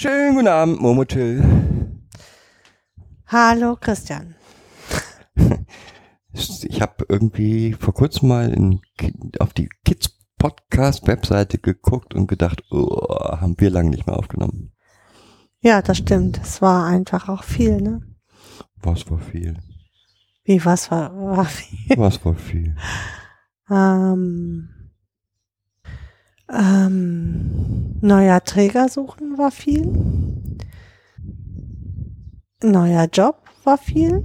Schönen guten Abend, Momotil. Hallo Christian. Ich habe irgendwie vor kurzem mal in, auf die Kids Podcast Webseite geguckt und gedacht, oh, haben wir lange nicht mehr aufgenommen. Ja, das stimmt. Es war einfach auch viel, ne? Was war viel? Wie was war, war viel? Was war viel? Ähm, ähm, neuer Träger suchen war viel. Neuer Job war viel.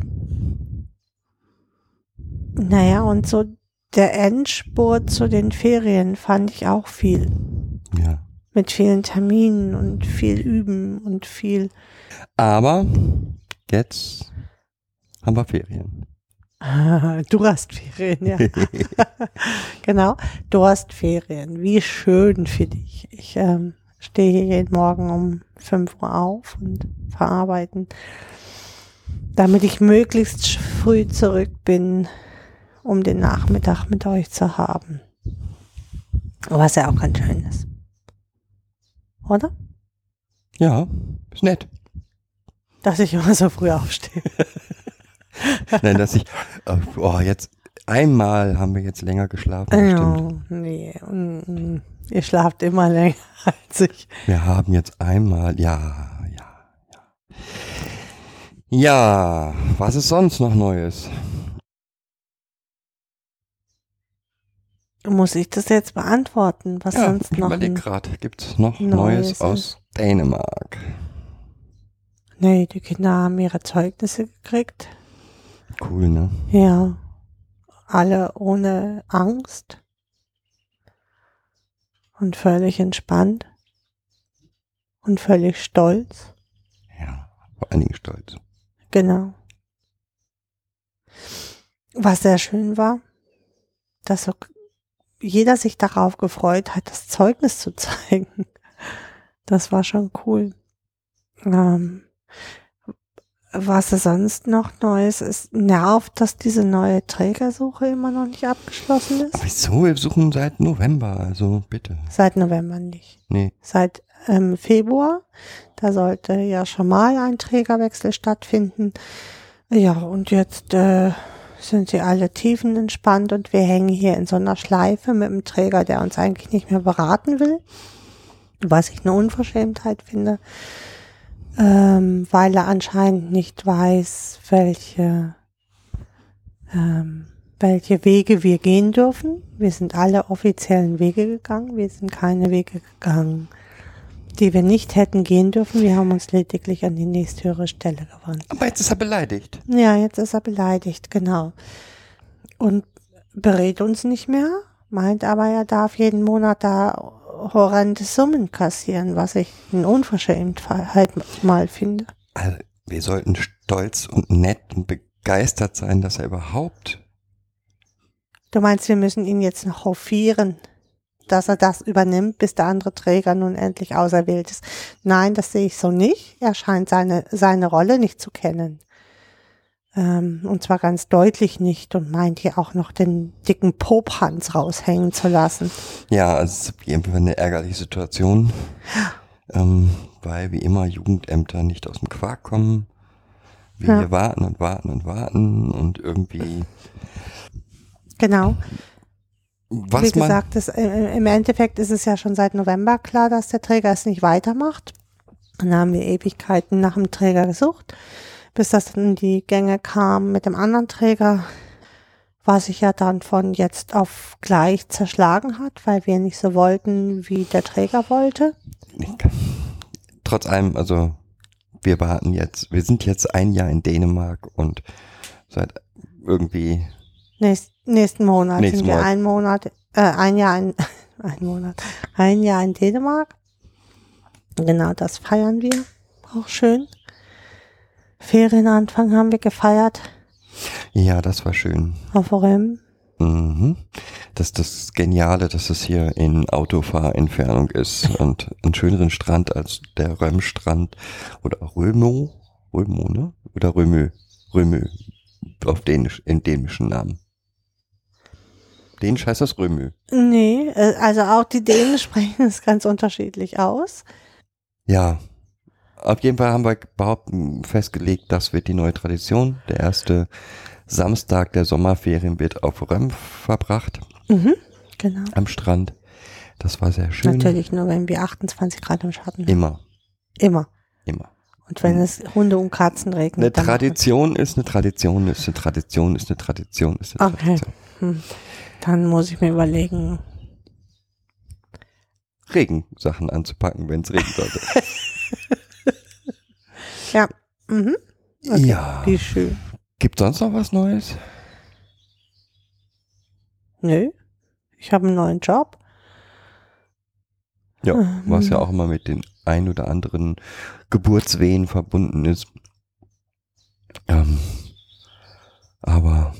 Naja, und so der Endspurt zu den Ferien fand ich auch viel. Ja. Mit vielen Terminen und viel Üben und viel. Aber jetzt haben wir Ferien. Du hast Ferien, ja. genau, du hast Ferien. Wie schön für dich. Ich ähm, stehe jeden Morgen um 5 Uhr auf und verarbeiten, damit ich möglichst früh zurück bin, um den Nachmittag mit euch zu haben. Was ja auch ganz schön ist. Oder? Ja, ist nett. Dass ich immer so früh aufstehe. Nein, dass ich, oh, jetzt einmal haben wir jetzt länger geschlafen. Ja, stimmt. nee. mm, Ihr schlaft immer länger als ich. Wir haben jetzt einmal, ja, ja, ja. Ja, was ist sonst noch Neues? Muss ich das jetzt beantworten? Was ja, sonst ich noch? überleg ein- gerade, gibt's noch Neues Neues, aus Dänemark? Nee, die Kinder haben ihre Zeugnisse gekriegt. Cool, ne? Ja. Alle ohne Angst. Und völlig entspannt. Und völlig stolz. Ja, vor allen Dingen stolz. Genau. Was sehr schön war, dass so jeder sich darauf gefreut hat, das Zeugnis zu zeigen. Das war schon cool. Ähm, was sonst noch Neues ist, nervt, dass diese neue Trägersuche immer noch nicht abgeschlossen ist. Wieso? Wir suchen seit November, also bitte. Seit November nicht. Nee, Seit ähm, Februar. Da sollte ja schon mal ein Trägerwechsel stattfinden. Ja, und jetzt äh, sind sie alle tiefenentspannt und wir hängen hier in so einer Schleife mit einem Träger, der uns eigentlich nicht mehr beraten will. Was ich eine Unverschämtheit finde, ähm, weil er anscheinend nicht weiß, welche, ähm, welche Wege wir gehen dürfen. Wir sind alle offiziellen Wege gegangen. Wir sind keine Wege gegangen, die wir nicht hätten gehen dürfen. Wir haben uns lediglich an die nächsthöhere Stelle gewandt. aber jetzt ist er beleidigt. Ja, jetzt ist er beleidigt, genau. Und berät uns nicht mehr, meint aber, er darf jeden Monat da horrende Summen kassieren, was ich eine Unverschämtheit mal finde. Also, wir sollten stolz und nett und begeistert sein, dass er überhaupt. Du meinst, wir müssen ihn jetzt noch hofieren, dass er das übernimmt, bis der andere Träger nun endlich auserwählt ist. Nein, das sehe ich so nicht. Er scheint seine, seine Rolle nicht zu kennen. Ähm, und zwar ganz deutlich nicht und meint hier auch noch den dicken Pophans raushängen zu lassen. Ja, also es ist Fall eine ärgerliche Situation. Ähm, weil wie immer Jugendämter nicht aus dem Quark kommen. Wir Ja. warten und warten und warten und irgendwie. Genau. Was Wie gesagt, das, äh, im Endeffekt ist es ja schon seit November klar, dass der Träger es nicht weitermacht. Und da haben wir Ewigkeiten nach dem Träger gesucht, bis das dann in die Gänge kam mit dem anderen Träger, was sich ja dann von jetzt auf gleich zerschlagen hat, weil wir nicht so wollten, wie der Träger wollte. Trotz allem, also wir warten jetzt, wir sind jetzt ein Jahr in Dänemark und seit irgendwie Nächst, nächsten Monat Nächsten sind wir Monat. ein Monat, äh, ein Jahr in, ein Monat, ein Jahr in Dänemark. Genau, das feiern wir. auch schön. Ferienanfang haben wir gefeiert Ja, das war schön. auf Rem. Mhm. Das ist das Geniale, dass es hier in Autofahrentfernung ist und einen schöneren Strand als der Römstrand oder Römo, Römo, ne? Oder Römö, Römö, auf Dänisch, in dänischen Namen. Dänisch heißt das Römö. Nee, äh, also auch die Dänen sprechen es ganz unterschiedlich aus. Ja. Auf jeden Fall haben wir überhaupt festgelegt, das wird die neue Tradition. Der erste Samstag der Sommerferien wird auf Röm verbracht, Mhm, genau. am Strand. Das war sehr schön. Natürlich nur, wenn wir 28 Grad im Schatten haben. Immer, Immer. immer. Und wenn es Hunde und Katzen regnet. Eine Tradition ist eine Tradition, ist eine Tradition, ist eine Tradition, ist eine Okay. Tradition. Hm. Dann muss ich mir überlegen. Regensachen anzupacken, wenn es regnen sollte. Ja. Mhm. Okay. Ja. Wie schön. Gibt sonst noch was Neues? Nö. Ich habe einen neuen Job. Ja, Mhm. was ja auch immer mit den ein oder anderen Geburtswehen verbunden ist. Ähm, aber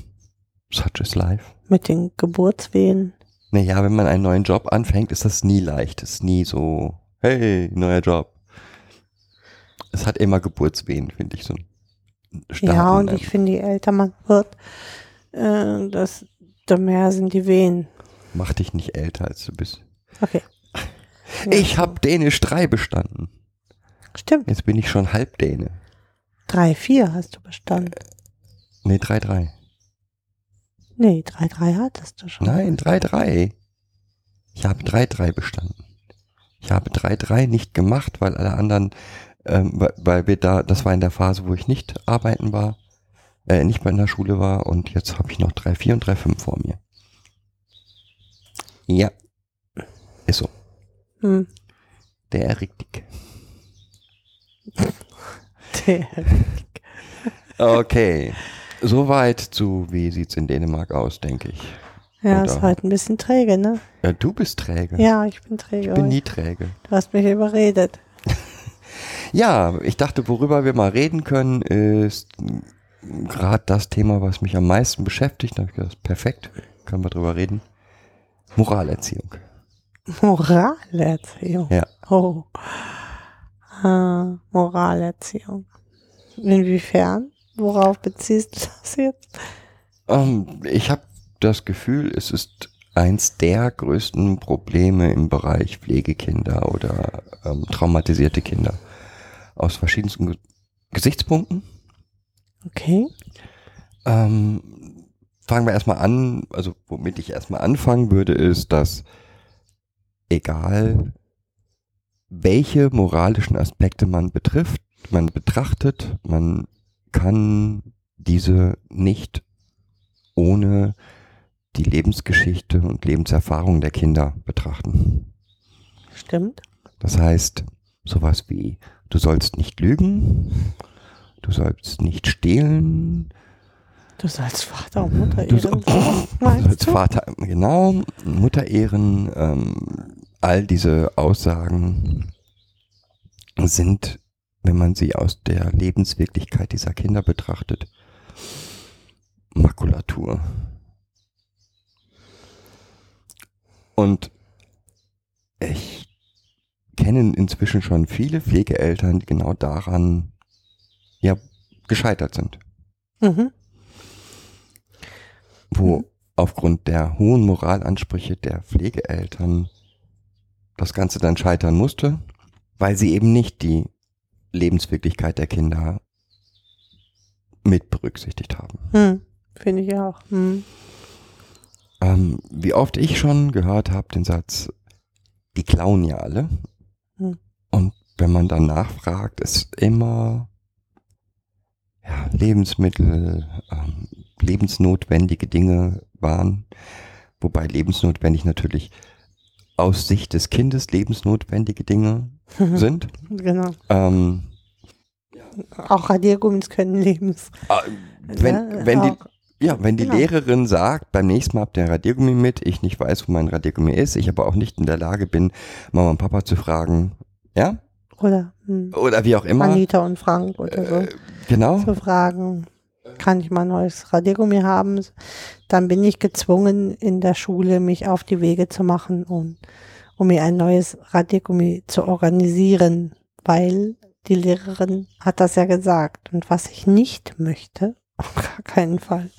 such is life. Mit den Geburtswehen. Naja, wenn man einen neuen Job anfängt, ist das nie leicht. ist nie so, hey, neuer Job. Es hat immer Geburtswehen, finde ich so. ja, und ich finde, je älter man wird, äh, das, desto mehr sind die Wehen. Mach dich nicht älter, als du bist. Okay. Ich habe Dänisch 3 bestanden. Stimmt. Jetzt bin ich schon halb Däne. Drei, vier hast du bestanden. Nee, 3-3. Nee, drei, drei hattest du schon. Nein, 3-3. Ich habe 3-3 bestanden. Ich habe 3-3 nicht gemacht, weil alle anderen, ähm, weil, wir da, das war in der Phase, wo ich nicht arbeiten war, äh, nicht bei einer Schule war und jetzt habe ich noch 3-4 und 3-5 vor mir. Ja. Ist so. Hm. Der Erik. Der. Okay. Soweit zu, wie sieht's in Dänemark aus, denke ich. Ja, Oder- ist halt ein bisschen träge, ne? Ja, du bist träge. Ja, ich bin träge. Ich bin nie träge. Du hast mich überredet. Ja, ich dachte, worüber wir mal reden können, ist gerade das Thema, was mich am meisten beschäftigt. Da hab ich gedacht, perfekt, können wir drüber reden. Moralerziehung. Moralerziehung. Ja. Oh. Ah, Moralerziehung. Inwiefern? Worauf beziehst du das jetzt? Ähm, ich habe das Gefühl, es ist eins der größten Probleme im Bereich Pflegekinder oder ähm, traumatisierte Kinder. Aus verschiedensten Ge Gesichtspunkten. Okay. Ähm, fangen wir erstmal an, also womit ich erstmal anfangen würde, ist, dass egal welche moralischen Aspekte man betrifft, man betrachtet, man kann diese nicht ohne die Lebensgeschichte und Lebenserfahrung der Kinder betrachten. Stimmt. Das heißt, sowas wie, du sollst nicht lügen, du sollst nicht stehlen, Du sollst Vater und Mutter Du ehren. so- so, du? Vater, genau, Mutter ehren, ähm, all diese Aussagen sind, wenn man sie aus der Lebenswirklichkeit dieser Kinder betrachtet, Makulatur. Und ich kenne inzwischen schon viele Pflegeeltern, die genau daran ja gescheitert sind Mhm. wo Mhm. aufgrund der hohen Moralansprüche der Pflegeeltern das Ganze dann scheitern musste, weil sie eben nicht die Lebenswirklichkeit der Kinder mit berücksichtigt haben. Hm. Finde ich auch. Hm. Ähm, wie oft ich schon gehört habe den Satz, die klauen ja alle. Hm. Und wenn man dann nachfragt, ist immer ja, Lebensmittel, ähm, lebensnotwendige Dinge waren. Wobei lebensnotwendig natürlich aus Sicht des Kindes lebensnotwendige Dinge sind. Genau. Ähm, Auch Radiergummis können lebens. äh, wenn, Ja, wenn die. Ja, wenn die Genau. Lehrerin sagt, beim nächsten Mal habt ihr ein Radiergummi mit, ich nicht weiß, wo mein Radiergummi ist, ich aber auch nicht in der Lage bin, Mama und Papa zu fragen, ja, Oder hm, oder wie auch immer. Anita und Frank oder so. Äh, genau. zu fragen, kann ich mal ein neues Radiergummi haben? Dann bin ich gezwungen, in der Schule mich auf die Wege zu machen, um, um mir ein neues Radiergummi zu organisieren, weil die Lehrerin hat das ja gesagt. Und was ich nicht möchte, auf gar keinen Fall,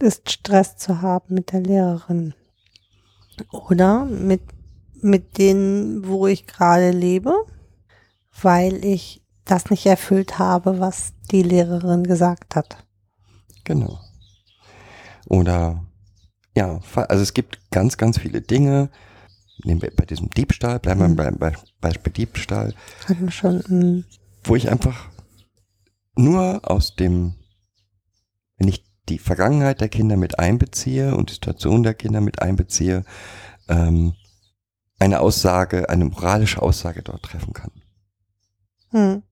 ist Stress zu haben mit der Lehrerin. Oder mit, mit denen, wo ich gerade lebe, weil ich das nicht erfüllt habe, was die Lehrerin gesagt hat. Genau. Oder ja, also es gibt ganz, ganz viele Dinge. Nehmen wir bei diesem Diebstahl, bleiben wir Mhm. beim Be Beispiel Diebstahl, Hatten wir schon, mm, wo ich einfach nur aus dem, wenn ich die Vergangenheit der Kinder mit einbeziehe und die Situation der Kinder mit einbeziehe, ähm, eine Aussage, eine moralische Aussage dort treffen kann. hm.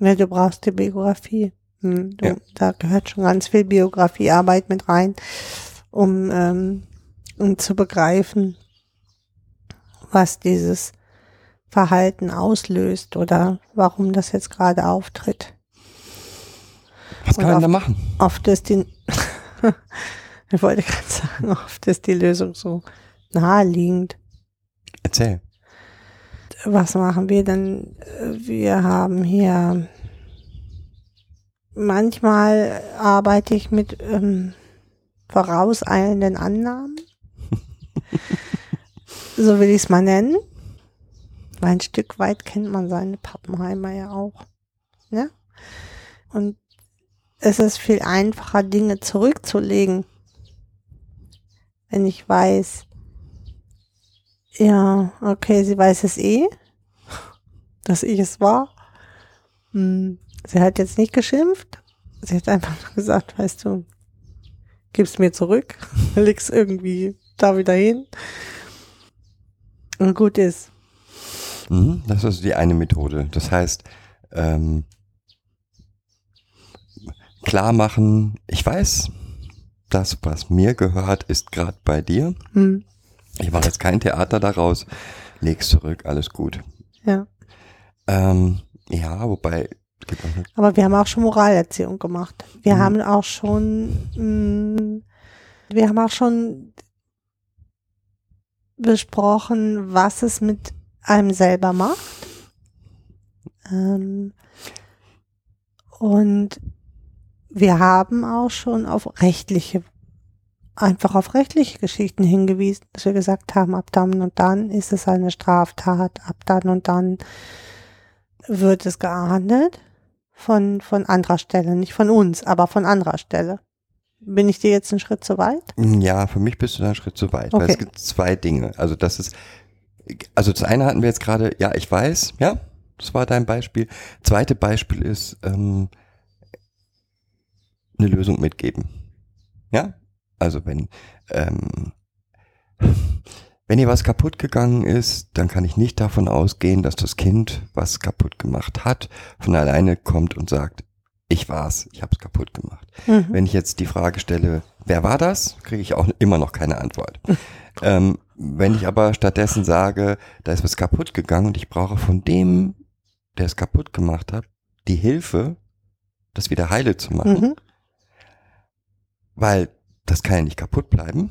Ja, du brauchst die Biografie. Hm, du, Ja. Da gehört schon ganz viel Biografiearbeit mit rein, um, ähm, um zu begreifen, was dieses Verhalten auslöst oder warum das jetzt gerade auftritt. Was kann man da machen? Oft ist die, ich wollte gerade sagen, oft ist die Lösung so naheliegend. Erzähl. Was machen wir denn? Wir haben hier, manchmal arbeite ich mit ähm, vorauseilenden Annahmen. so will ich es mal nennen. Weil ein Stück weit kennt man seine Pappenheimer ja auch. Ne? Und es ist viel einfacher, Dinge zurückzulegen. Wenn ich weiß, ja, okay, sie weiß es eh, dass ich es war. Hm, sie hat jetzt nicht geschimpft. Sie hat einfach nur gesagt, weißt du, gib's mir zurück, leg's irgendwie da wieder hin. Und gut ist. Mhm, das ist die eine Methode. Das heißt, ähm, klar machen, ich weiß, das, was mir gehört, ist gerade bei dir. Hm, Ich mache jetzt kein Theater daraus, leg's zurück, alles gut. ja. Ähm, ja, wobei, Aber wir haben auch schon Moralerziehung gemacht. Wir Mhm. haben auch schon, mh, wir haben auch schon besprochen, was es mit einem selber macht. Ähm, und wir haben auch schon auf rechtliche, einfach auf rechtliche Geschichten hingewiesen, dass wir gesagt haben, ab dann und dann ist es eine Straftat, ab dann und dann wird es geahndet von, von anderer Stelle, nicht von uns, aber von anderer Stelle. Bin ich dir jetzt einen Schritt zu weit? ja, für mich bist du da einen Schritt zu weit, weil Okay. es gibt zwei Dinge. Also das ist, also das eine hatten wir jetzt gerade, ja, ich weiß, ja, das war dein Beispiel. Zweite Beispiel ist, ähm, eine Lösung mitgeben. Ja, also wenn, ähm, wenn hier was kaputt gegangen ist, dann kann ich nicht davon ausgehen, dass das Kind, was kaputt gemacht hat, von alleine kommt und sagt, ich war's, ich hab's kaputt gemacht. Mhm. Wenn ich jetzt die Frage stelle, wer war das, kriege ich auch immer noch keine Antwort. ähm, wenn ich aber stattdessen sage, da ist was kaputt gegangen und ich brauche von dem, der es kaputt gemacht hat, die Hilfe, das wieder heile zu machen, Mhm. Weil das kann ja nicht kaputt bleiben,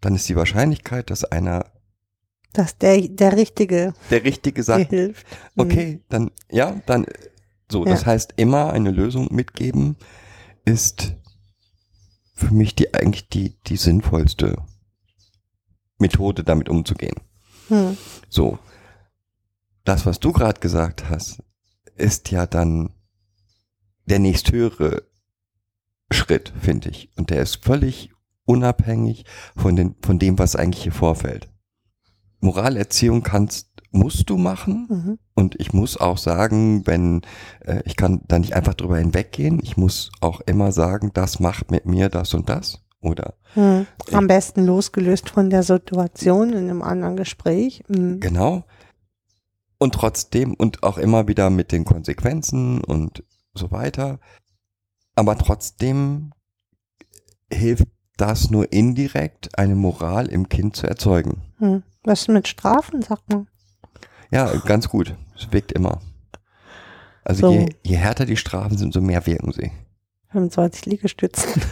dann ist die Wahrscheinlichkeit, dass einer Dass der, der Richtige der Richtige sagt, hilft. Mhm. okay, dann, ja, dann, so, Ja. das heißt, immer eine Lösung mitgeben ist für mich die, eigentlich die, die sinnvollste Methode, damit umzugehen. Mhm. So. Das, was du gerade gesagt hast, ist ja dann der nächsthöhere Schritt, finde ich. Und der ist völlig unabhängig von, den, von dem, was eigentlich hier vorfällt. Moralerziehung kannst, musst du machen. Mhm. Und ich muss auch sagen, wenn, äh, ich kann da nicht einfach drüber hinweggehen. Ich muss auch immer sagen, das macht mit mir das und das. Oder Mhm. Am besten losgelöst von der Situation in einem anderen Gespräch. Mhm. Genau. Und trotzdem und auch immer wieder mit den Konsequenzen und so weiter. Aber trotzdem hilft das nur indirekt, eine Moral im Kind zu erzeugen. Mhm. Was mit Strafen, sagt man? Ja, ganz gut. Es wirkt immer. Also So. je, je härter die Strafen sind, so mehr wirken sie. 25 Liegestützen.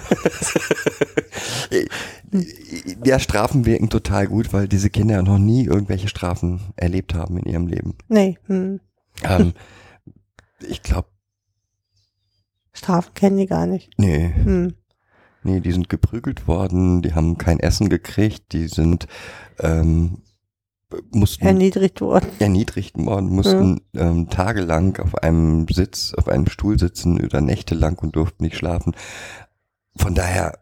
Ja, Strafen wirken total gut, weil diese Kinder ja noch nie irgendwelche Strafen erlebt haben in ihrem Leben. Nee, hm. Ähm, ich glaube, Strafen kennen die gar nicht. nee, Hm. nee, die sind geprügelt worden, die haben kein Essen gekriegt, die sind ähm, mussten Erniedrigt worden. erniedrigt worden, mussten ähm, tagelang auf einem Sitz, auf einem Stuhl sitzen oder nächtelang und durften nicht schlafen. Von daher,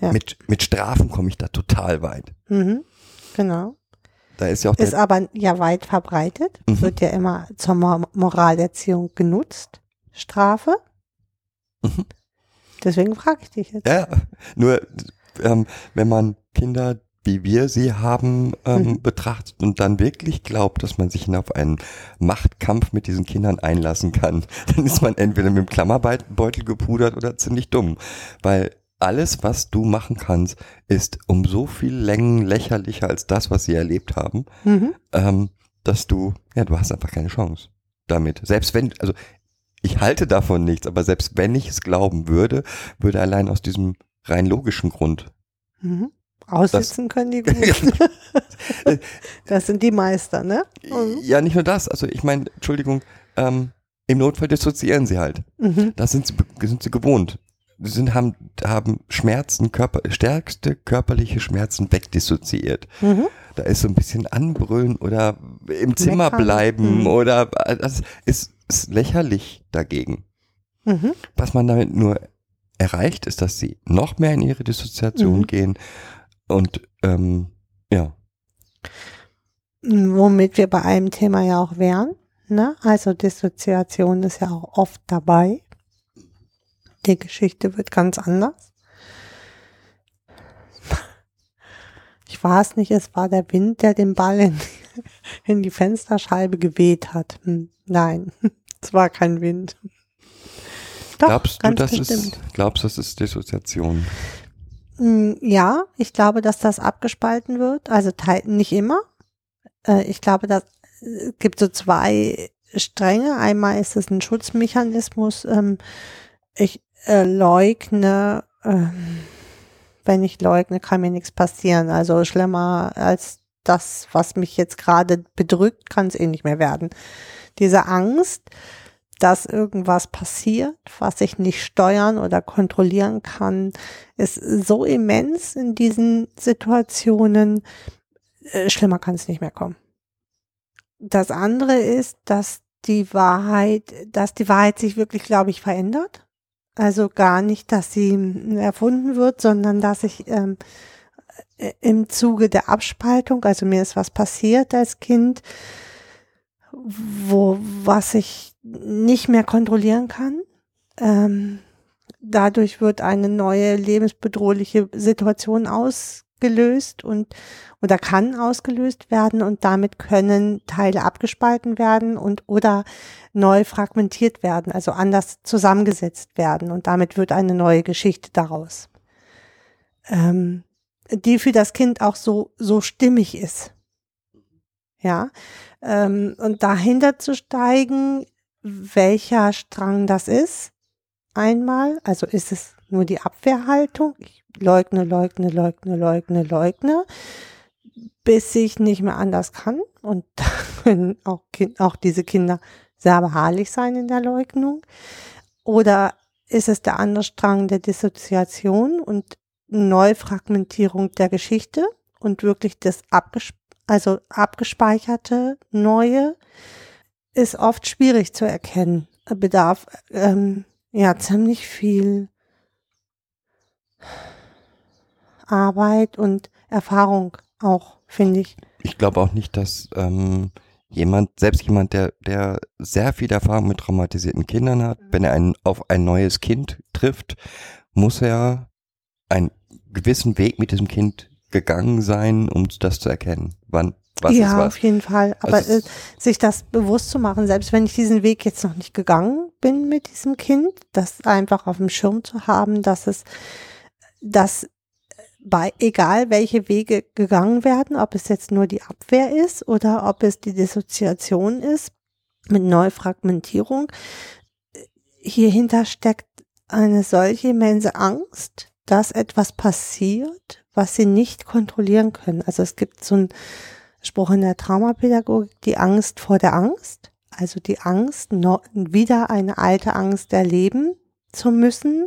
Ja. mit, mit Strafen komme ich da total weit. Mhm. Genau. Da ist ja auch Ist aber ja weit verbreitet. Mhm. Wird ja immer zur Mo Moralerziehung genutzt. Strafe. Mhm. Deswegen frage ich dich jetzt. Ja, nur ähm, wenn man Kinder, wie wir sie haben, ähm, Mhm. betrachtet und dann wirklich glaubt, dass man sich auf einen Machtkampf mit diesen Kindern einlassen kann, dann ist man entweder mit dem Klammerbeutel gepudert oder ziemlich dumm. Weil alles, was du machen kannst, ist um so viel Längen lächerlicher als das, was sie erlebt haben, Mhm. ähm, dass du, ja, du hast einfach keine Chance damit. Selbst wenn, also ich halte davon nichts, aber selbst wenn ich es glauben würde, würde allein aus diesem rein logischen Grund. Mhm. Aussitzen können die gut. das sind die Meister, ne? Mhm. Ja, nicht nur das, also ich meine, Entschuldigung, ähm, im Notfall dissoziieren sie halt. Mhm. Das sind sie, sind sie gewohnt. Sie sind, haben, haben Schmerzen, Körper, stärkste körperliche Schmerzen wegdissoziiert. Mhm. Da ist so ein bisschen anbrüllen oder im Zimmer Meckern. bleiben Mhm. oder das ist, ist lächerlich dagegen. Mhm. Was man damit nur erreicht, ist, dass sie noch mehr in ihre Dissoziation Mhm. gehen und ähm, ja, Womit wir bei einem Thema ja auch wären. Ne? Also Dissoziation ist ja auch oft dabei. Die Geschichte wird ganz anders. Ich war es nicht, es war der Wind, der den Ball in, in die Fensterscheibe geweht hat. Hm, nein, es war kein Wind. Doch, glaubst du, das bestimmt. ist, glaubst, das ist Dissoziation? Mm, Ja, ich glaube, dass das abgespalten wird. Also nicht immer. Äh, Ich glaube, dass es gibt so zwei Stränge. Einmal ist es ein Schutzmechanismus. ähm, Ich äh, leugne, ähm, wenn ich leugne, kann mir nichts passieren. Also schlimmer als das, was mich jetzt gerade bedrückt, kann es eh nicht mehr werden. Diese Angst, dass irgendwas passiert, was ich nicht steuern oder kontrollieren kann, ist so immens in diesen Situationen, äh, schlimmer kann es nicht mehr kommen. Das andere ist, dass die Wahrheit, dass die Wahrheit sich wirklich, glaube ich, verändert. Also gar nicht, dass sie mm, erfunden wird, sondern dass ich ähm, äh, im Zuge der Abspaltung, also mir ist was passiert als Kind, wo was ich nicht mehr kontrollieren kann. Ähm, dadurch wird eine neue lebensbedrohliche Situation ausgelöst und oder kann ausgelöst werden und damit können Teile abgespalten werden und oder neu fragmentiert werden, also anders zusammengesetzt werden und damit wird eine neue Geschichte daraus, ähm, die für das Kind auch so so stimmig ist. Ja, ähm, und dahinter zu steigen, welcher Strang das ist, einmal, also ist es nur die Abwehrhaltung, ich leugne, leugne, leugne, leugne, leugne, bis ich nicht mehr anders kann und da können auch, kind, auch diese Kinder sehr beharrlich sein in der Leugnung. Oder ist es der andere Strang der Dissoziation und Neufragmentierung der Geschichte und wirklich das abges also abgespeicherte Neue ist oft schwierig zu erkennen. Bedarf ähm, ja ziemlich viel Arbeit und Erfahrung auch, finde ich. Ich glaube auch nicht, dass ähm, jemand, selbst jemand, der, der sehr viel Erfahrung mit traumatisierten Kindern hat, wenn er ein, auf ein neues Kind trifft, muss er einen gewissen Weg mit diesem Kind gegangen sein, um das zu erkennen. Wann, was ja, ist was. auf jeden Fall. Aber Also äh, sich das bewusst zu machen, selbst wenn ich diesen Weg jetzt noch nicht gegangen bin mit diesem Kind, das einfach auf dem Schirm zu haben, dass es, dass bei, egal welche Wege gegangen werden, ob es jetzt nur die Abwehr ist oder ob es die Dissoziation ist mit Neufragmentierung, hierhinter steckt eine solche immense Angst, dass etwas passiert, was sie nicht kontrollieren können. Also es gibt so einen Spruch in der Traumapädagogik, die Angst vor der Angst. Also die Angst, wieder eine alte Angst erleben zu müssen,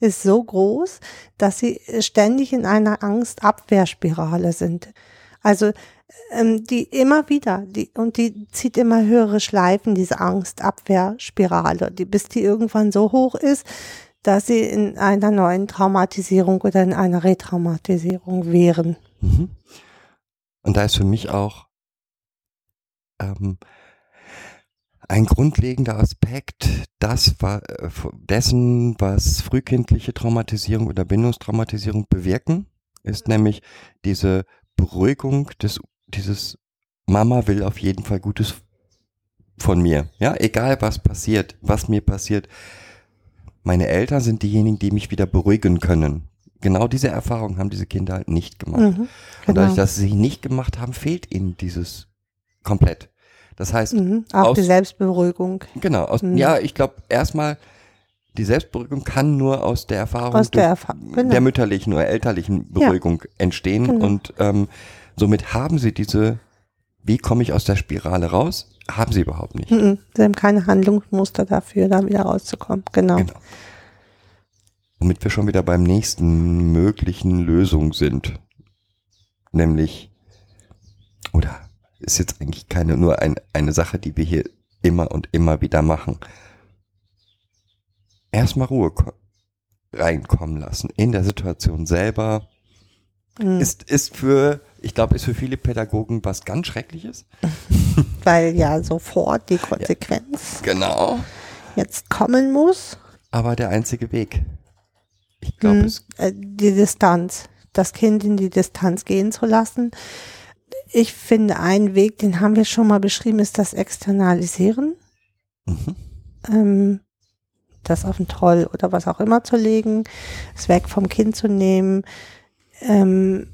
ist so groß, dass sie ständig in einer Angstabwehrspirale sind. Also ähm, die immer wieder, die, und die zieht immer höhere Schleifen, diese Angstabwehrspirale, die, bis die irgendwann so hoch ist, dass sie in einer neuen Traumatisierung oder in einer Retraumatisierung wären. Mhm. Und da ist für mich auch ähm, ein grundlegender Aspekt das war, äh, dessen, was frühkindliche Traumatisierung oder Bindungstraumatisierung bewirken, ist nämlich diese Beruhigung des, dieses Mama will auf jeden Fall Gutes von mir. Ja, egal was passiert, was mir passiert. Meine Eltern sind diejenigen, die mich wieder beruhigen können. Genau diese Erfahrung haben diese Kinder halt nicht gemacht. Mhm, genau. Und dadurch, dass sie sie nicht gemacht haben, fehlt ihnen dieses komplett. Das heißt, mhm, auch aus, die Selbstberuhigung. Genau, aus, mhm. ja, ich glaube erstmal, die Selbstberuhigung kann nur aus der Erfahrung aus der, Erfa genau. der mütterlichen oder elterlichen Beruhigung ja. entstehen. Genau. Und ähm, somit haben sie diese, wie komme ich aus der Spirale raus? Haben sie überhaupt nicht. Mhm, sie haben keine Handlungsmuster dafür, da wieder rauszukommen. Genau. genau. Womit wir schon wieder beim nächsten möglichen Lösung sind. Nämlich, oder ist jetzt eigentlich keine nur ein, eine Sache, die wir hier immer und immer wieder machen. Erstmal Ruhe reinkommen lassen in der Situation selber. Mhm. Ist, ist für, ich glaube, ist für viele Pädagogen was ganz Schreckliches. Weil ja sofort die Konsequenz ja, genau. jetzt kommen muss. Aber der einzige Weg. Ich glaube, mhm. es. Äh, die Distanz. Das Kind in die Distanz gehen zu lassen ich finde, ein Weg, den haben wir schon mal beschrieben, ist das Externalisieren. Mhm. Ähm, das auf den Troll oder was auch immer zu legen, es weg vom Kind zu nehmen ähm,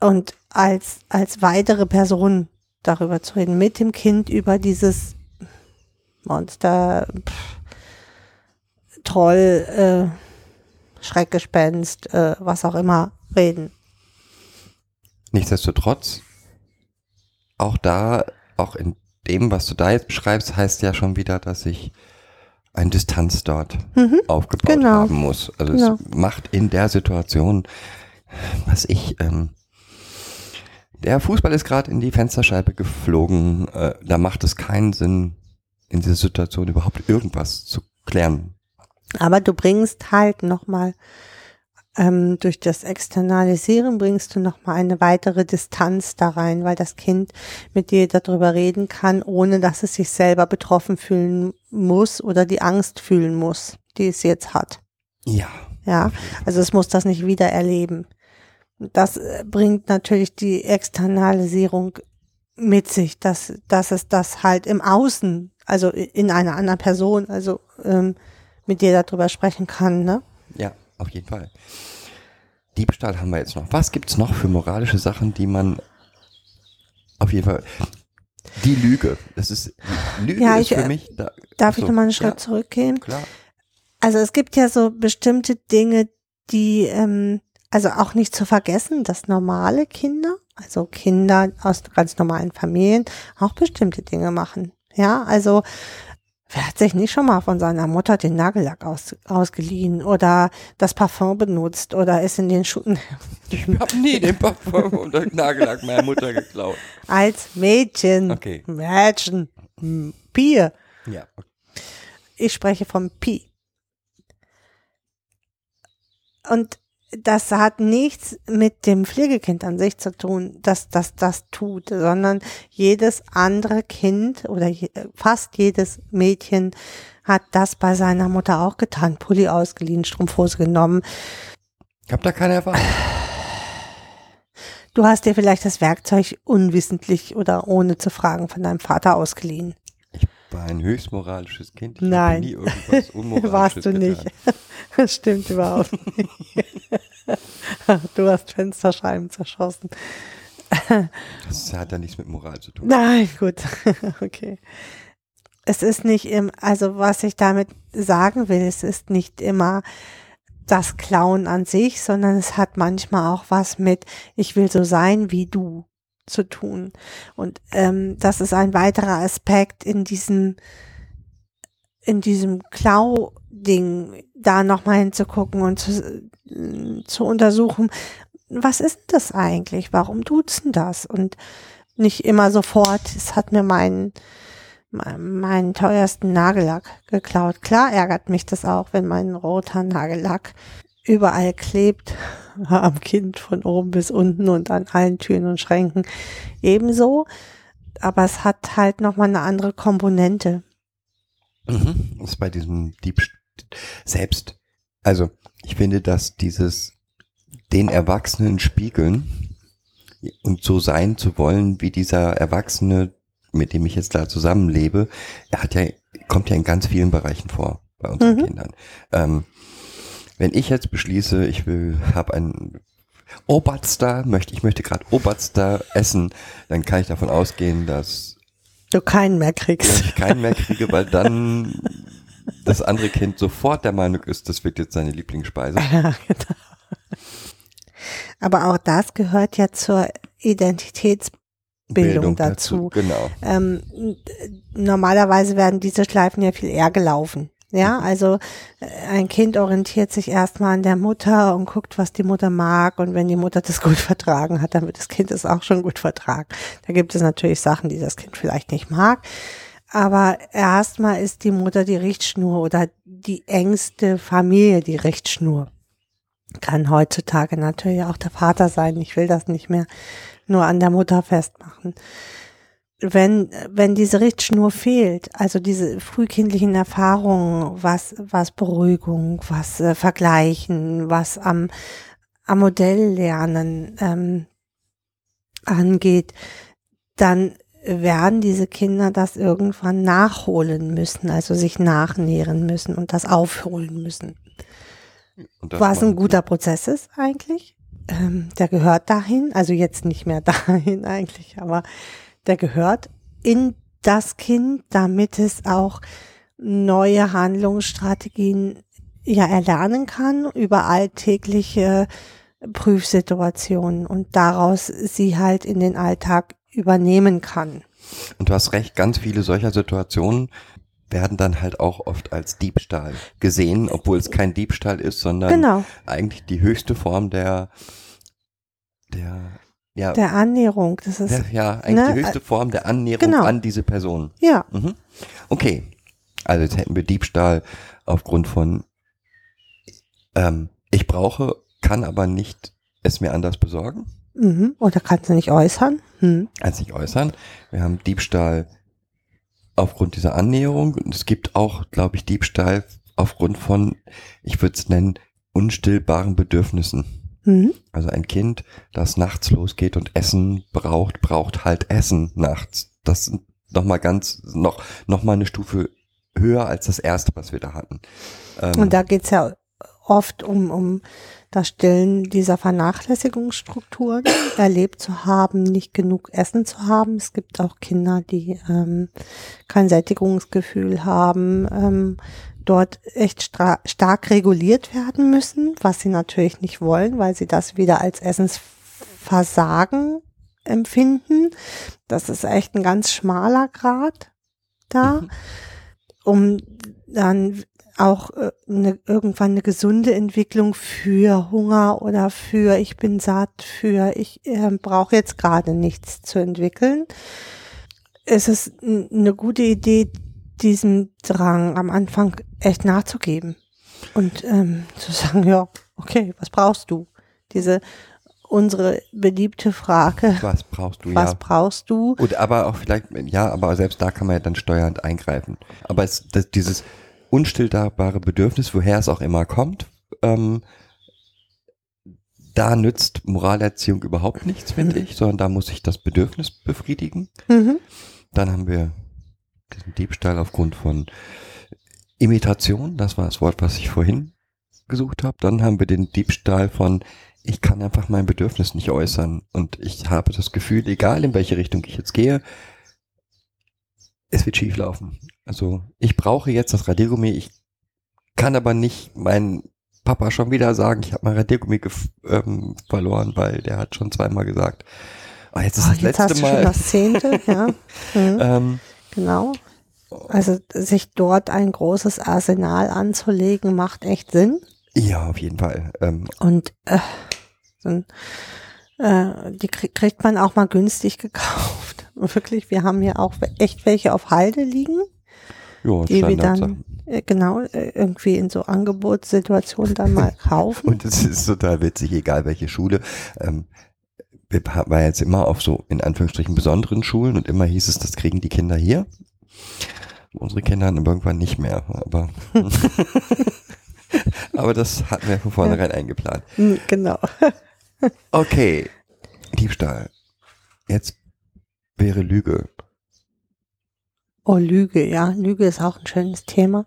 und als, als weitere Person darüber zu reden, mit dem Kind über dieses Monster, pff, Troll, äh, Schreckgespenst, äh, was auch immer reden. Nichtsdestotrotz auch da, auch in dem, was du da jetzt beschreibst, heißt ja schon wieder, dass ich eine Distanz dort mhm, aufgebaut genau. haben muss. Also genau. es macht in der Situation, was ich, ähm, der Fußball ist gerade in die Fensterscheibe geflogen, äh, da macht es keinen Sinn, in dieser Situation überhaupt irgendwas zu klären. Aber du bringst halt nochmal ähm, durch das Externalisieren bringst du nochmal eine weitere Distanz da rein, weil das Kind mit dir darüber reden kann, ohne dass es sich selber betroffen fühlen muss oder die Angst fühlen muss, die es jetzt hat. Ja. Ja, also es muss das nicht wieder erleben. Das äh, bringt natürlich die Externalisierung mit sich, dass, dass es das halt im Außen, also in einer anderen Person, also ähm, mit dir darüber sprechen kann, ne? Ja, auf jeden Fall. Diebstahl haben wir jetzt noch. Was gibt es noch für moralische Sachen, die man auf jeden Fall. Die Lüge. Das ist Lüge ja, ist ich, für mich. Da, darf so, ich nochmal einen Schritt ja, zurückgehen? Klar. Also es gibt ja so bestimmte Dinge, die ähm, also auch nicht zu vergessen, dass normale Kinder, also Kinder aus ganz normalen Familien, auch bestimmte Dinge machen. Ja, also Wer hat sich nicht schon mal von seiner Mutter den Nagellack aus, ausgeliehen oder das Parfum benutzt oder ist in den Schuhen? Ich habe nie den Parfum und den Nagellack meiner Mutter geklaut. Als Mädchen. Okay. Mädchen. Bier. Ja. Ich spreche vom Pi. Und das hat nichts mit dem Pflegekind an sich zu tun, dass das das tut, sondern jedes andere Kind oder fast jedes Mädchen hat das bei seiner Mutter auch getan. Pulli ausgeliehen, Strumpfhose genommen. Ich habe da keine Erfahrung. Du hast dir vielleicht das Werkzeug unwissentlich oder ohne zu fragen von deinem Vater ausgeliehen. War ein höchst moralisches Kind. Ich Nein, nie irgendwas Unmoralisches warst du getan. nicht. Das stimmt überhaupt nicht. du hast Fensterscheiben zerschossen. Das hat ja nichts mit Moral zu tun. Nein, gut. okay. Es ist nicht im, also was ich damit sagen will, es ist nicht immer das Klauen an sich, sondern es hat manchmal auch was mit, ich will so sein wie du zu tun. Und ähm, das ist ein weiterer Aspekt in diesem, in diesem Klau-Ding, da nochmal hinzugucken und zu, zu untersuchen, was ist das eigentlich? Warum duzen das? Und nicht immer sofort, es hat mir meinen, meinen teuersten Nagellack geklaut. Klar ärgert mich das auch, wenn mein roter Nagellack überall klebt, am Kind von oben bis unten und an allen Türen und Schränken ebenso. Aber es hat halt nochmal eine andere Komponente. Mhm. Das ist bei diesem Diebstahl selbst. Also, ich finde, dass dieses den Erwachsenen spiegeln und so sein zu wollen, wie dieser Erwachsene, mit dem ich jetzt da zusammenlebe, er hat ja, kommt ja in ganz vielen Bereichen vor bei unseren Mhm. Kindern. Ähm, wenn ich jetzt beschließe, ich will, habe ein Oberster, möchte, ich möchte gerade Oberster essen, dann kann ich davon ausgehen, dass Du keinen mehr kriegst. ich keinen mehr kriege, weil dann das andere Kind sofort der Meinung ist, das wird jetzt seine Lieblingsspeise. Ja, genau. Aber auch das gehört ja zur Identitätsbildung dazu. Genau. Ähm, normalerweise werden diese Schleifen ja viel eher gelaufen. Ja, also äh, ein Kind orientiert sich erstmal an der Mutter und guckt, was die Mutter mag. Und wenn die Mutter das gut vertragen hat, dann wird das Kind es auch schon gut vertragen. Da gibt es natürlich Sachen, die das Kind vielleicht nicht mag. Aber erstmal ist die Mutter die Richtschnur oder die engste Familie die Richtschnur. Kann heutzutage natürlich auch der Vater sein. Ich will das nicht mehr nur an der Mutter festmachen wenn, wenn diese Richtschnur fehlt, also diese frühkindlichen Erfahrungen, was, was Beruhigung, was äh, Vergleichen, was am, am Modell lernen ähm, angeht, dann werden diese Kinder das irgendwann nachholen müssen, also sich nachnähren müssen und das aufholen müssen. Das Was ein guter Prozess ist eigentlich. Ähm, der gehört dahin, also jetzt nicht mehr dahin eigentlich, aber der gehört in das Kind, damit es auch neue Handlungsstrategien ja erlernen kann über alltägliche Prüfsituationen und daraus sie halt in den Alltag übernehmen kann. Und du hast recht, ganz viele solcher Situationen werden dann halt auch oft als Diebstahl gesehen, obwohl es kein Diebstahl ist, sondern Genau, eigentlich die höchste Form der, der, ja, der Annäherung, das ist, der, ja, eigentlich ne, die höchste Form der Annäherung genau. an diese Person. ja, Mhm. Okay. Also jetzt hätten wir Diebstahl aufgrund von ähm, ich brauche, kann aber nicht es mir anders besorgen, mhm. oder kannst du nicht äußern? Hm. als nicht äußern. Wir haben Diebstahl aufgrund dieser Annäherung und es gibt auch, glaube ich, Diebstahl aufgrund von, ich würde es nennen, unstillbaren Bedürfnissen. Mhm. Also ein Kind, das nachts losgeht und Essen braucht, braucht halt Essen nachts. Das sind noch mal ganz, noch, noch mal eine Stufe höher als das erste, was wir da hatten. Ähm, Und da geht's ja oft um, um das Stillen dieser Vernachlässigungsstrukturen, erlebt zu haben, nicht genug Essen zu haben. Es gibt auch Kinder, die ähm, kein Sättigungsgefühl haben, ähm, dort echt stark reguliert werden müssen, was sie natürlich nicht wollen, weil sie das wieder als Essensversagen empfinden. Das ist echt ein ganz schmaler Grad da, Mhm. um dann auch äh, eine, irgendwann eine gesunde Entwicklung für Hunger oder für ich bin satt, für ich äh, brauche jetzt gerade nichts zu entwickeln. Es ist eine gute Idee, diesem Drang am Anfang echt nachzugeben und ähm, zu sagen, ja, okay, was brauchst du? Diese unsere beliebte Frage, was brauchst du, was ja. brauchst du? Gut, aber auch vielleicht, ja, aber selbst da kann man ja dann steuernd eingreifen. Aber es, das, dieses unstillbare Bedürfnis, woher es auch immer kommt, ähm, da nützt Moralerziehung überhaupt nichts, finde ich, sondern da muss ich das Bedürfnis befriedigen. Mhm. Dann haben wir Diebstahl aufgrund von Imitation, das war das Wort, was ich vorhin gesucht habe. Dann haben wir den Diebstahl von ich kann einfach mein Bedürfnis nicht äußern. Und ich habe das Gefühl, egal in welche Richtung ich jetzt gehe, es wird schief laufen. Also ich brauche jetzt das Radiergummi, ich kann aber nicht meinen Papa schon wieder sagen, ich habe mein Radiergummi ähm, verloren, weil der hat schon zweimal gesagt, oh, jetzt ist Oh, das jetzt letzte hast du schon Mal. das zehnte, ja. Mhm, ähm, genau. Also sich dort ein großes Arsenal anzulegen, macht echt Sinn. ja, auf jeden Fall. Ähm, Und äh, dann, äh, die krieg, kriegt man auch mal günstig gekauft. Wirklich, wir haben hier auch echt welche auf Halde liegen, ja, die wir dann äh, genau äh, irgendwie in so Angebotssituationen dann mal kaufen. Und es ist total witzig, egal welche Schule. Ähm, wir waren jetzt immer auf so, in Anführungsstrichen, besonderen Schulen und immer hieß es, das kriegen die Kinder hier. Unsere Kinder dann irgendwann nicht mehr, aber, aber das hatten wir von vornherein eingeplant. Hm, genau. Okay, Diebstahl. Jetzt wäre Lüge. Oh, Lüge, ja. Lüge ist auch ein schönes Thema,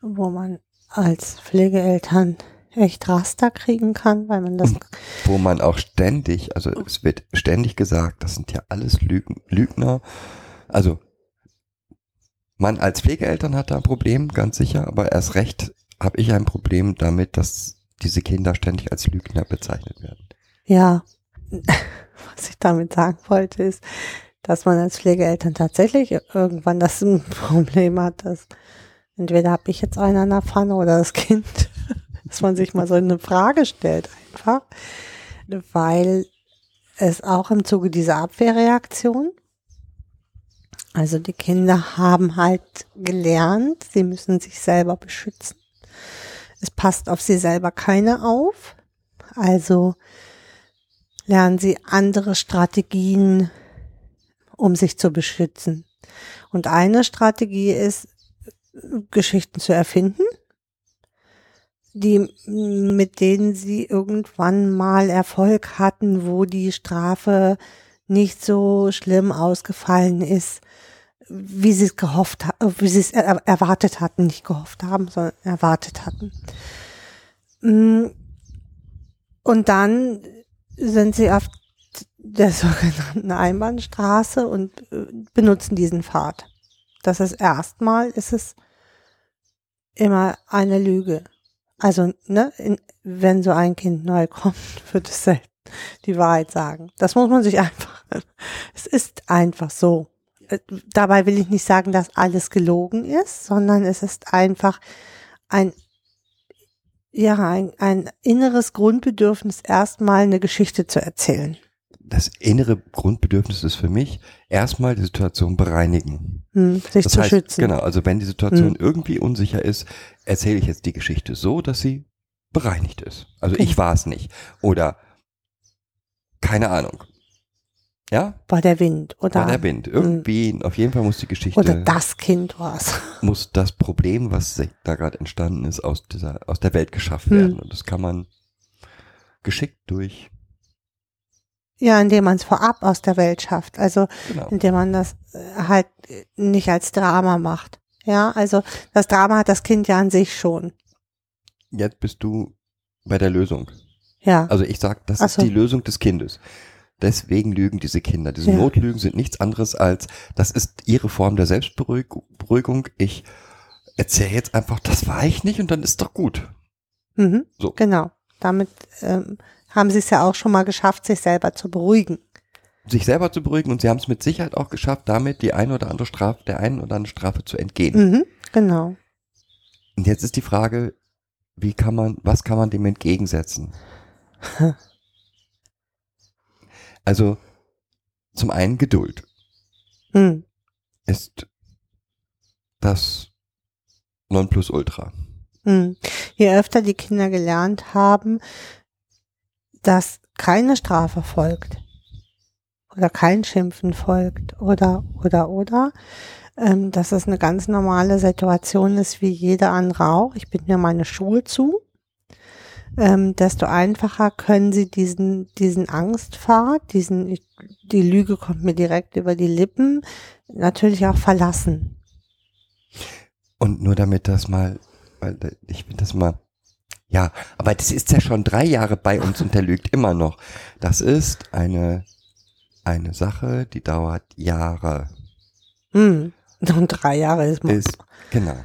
wo man als Pflegeeltern echt Raster kriegen kann, weil man das wo man auch ständig, also es wird ständig gesagt, das sind ja alles Lügen, Lügner. Also man als Pflegeeltern hat da ein Problem, ganz sicher, aber erst recht habe ich ein Problem damit, dass diese Kinder ständig als Lügner bezeichnet werden. Ja, was ich damit sagen wollte, ist, dass man als Pflegeeltern tatsächlich irgendwann das Problem hat, dass entweder habe ich jetzt einen an der Pfanne oder das Kind, dass man sich mal so eine Frage stellt einfach, weil es auch im Zuge dieser Abwehrreaktion, also die Kinder haben halt gelernt, sie müssen sich selber beschützen. Es passt auf sie selber keiner auf. Also lernen sie andere Strategien, um sich zu beschützen. Und eine Strategie ist, Geschichten zu erfinden, die, mit denen sie irgendwann mal Erfolg hatten, wo die Strafe nicht so schlimm ausgefallen ist, wie sie es gehofft, wie sie es er erwartet hatten, nicht gehofft haben, sondern erwartet hatten. Mm. Und dann sind sie auf der sogenannten Einbahnstraße und äh, benutzen diesen Pfad. Das ist erstmal, ist es immer eine Lüge. Also, ne, in, wenn so ein Kind neu kommt, wird es selten die Wahrheit sagen. Das muss man sich einfach, es ist einfach so. Äh, Dabei will ich nicht sagen, dass alles gelogen ist, sondern es ist einfach ein, ja, ein, ein inneres Grundbedürfnis, erstmal eine Geschichte zu erzählen. Das innere Grundbedürfnis ist für mich erstmal die Situation bereinigen. Hm, sich Das zu heißt, schützen. genau, also wenn die Situation Mhm. irgendwie unsicher ist, erzähle ich jetzt die Geschichte so, dass sie bereinigt ist. Also ich war es nicht. Oder keine Ahnung. Ja, War der Wind oder, war der Wind. Irgendwie, auf jeden Fall muss die Geschichte, oder das Kind war's. muss das Problem, was da gerade entstanden ist, aus dieser, aus der Welt geschafft Mhm. werden. Und das kann man geschickt durch, Ja, indem man es vorab aus der Welt schafft. Also genau. indem man das äh, halt nicht als Drama macht. Ja, also das Drama hat das Kind ja an sich schon. Jetzt bist du bei der Lösung. Ja. Also ich sag, das Ach ist so. die Lösung des Kindes. Deswegen lügen diese Kinder. Diese Ja. Notlügen sind nichts anderes als, das ist ihre Form der Selbstberuhigung. Ich erzähle jetzt einfach, das war ich nicht und dann ist doch gut. Mhm, So. Genau. Damit ähm, haben sie es ja auch schon mal geschafft, sich selber zu beruhigen. Sich selber zu beruhigen und sie haben es mit Sicherheit auch geschafft, damit die eine oder andere Strafe, der einen oder anderen Strafe zu entgehen. Mhm, genau. Und jetzt ist die Frage, wie kann man, was kann man dem entgegensetzen? Also, zum einen Geduld Hm. ist das Nonplusultra. Hm. Je öfter die Kinder gelernt haben, dass keine Strafe folgt oder kein Schimpfen folgt oder oder oder, ähm, dass es eine ganz normale Situation ist wie jeder andere auch. Ich bin mir meine Schuhe zu. Ähm, desto einfacher können sie diesen diesen Angstpfad, diesen die Lüge kommt mir direkt über die Lippen, natürlich auch verlassen. Und nur damit das mal, weil ich finde das mal, Ja, aber das ist ja schon drei Jahre bei uns und der lügt immer noch. Das ist eine, eine Sache, die dauert Jahre. Hm. Und drei Jahre ist man Ist, genau.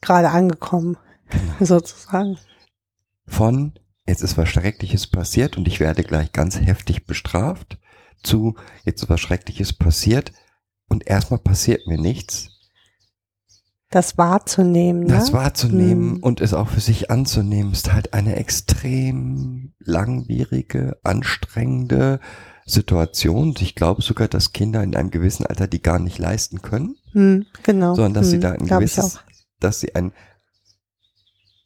gerade angekommen, genau. sozusagen. Von, jetzt ist was Schreckliches passiert und ich werde gleich ganz heftig bestraft, zu, jetzt ist was Schreckliches passiert und erstmal passiert mir nichts. Das wahrzunehmen, Das ne? wahrzunehmen Hm. und es auch für sich anzunehmen, ist halt eine extrem langwierige, anstrengende Situation. Ich glaube sogar, dass Kinder in einem gewissen Alter die gar nicht leisten können, Hm, genau. sondern dass sie Hm, da ein gewisses, auch. dass sie ein,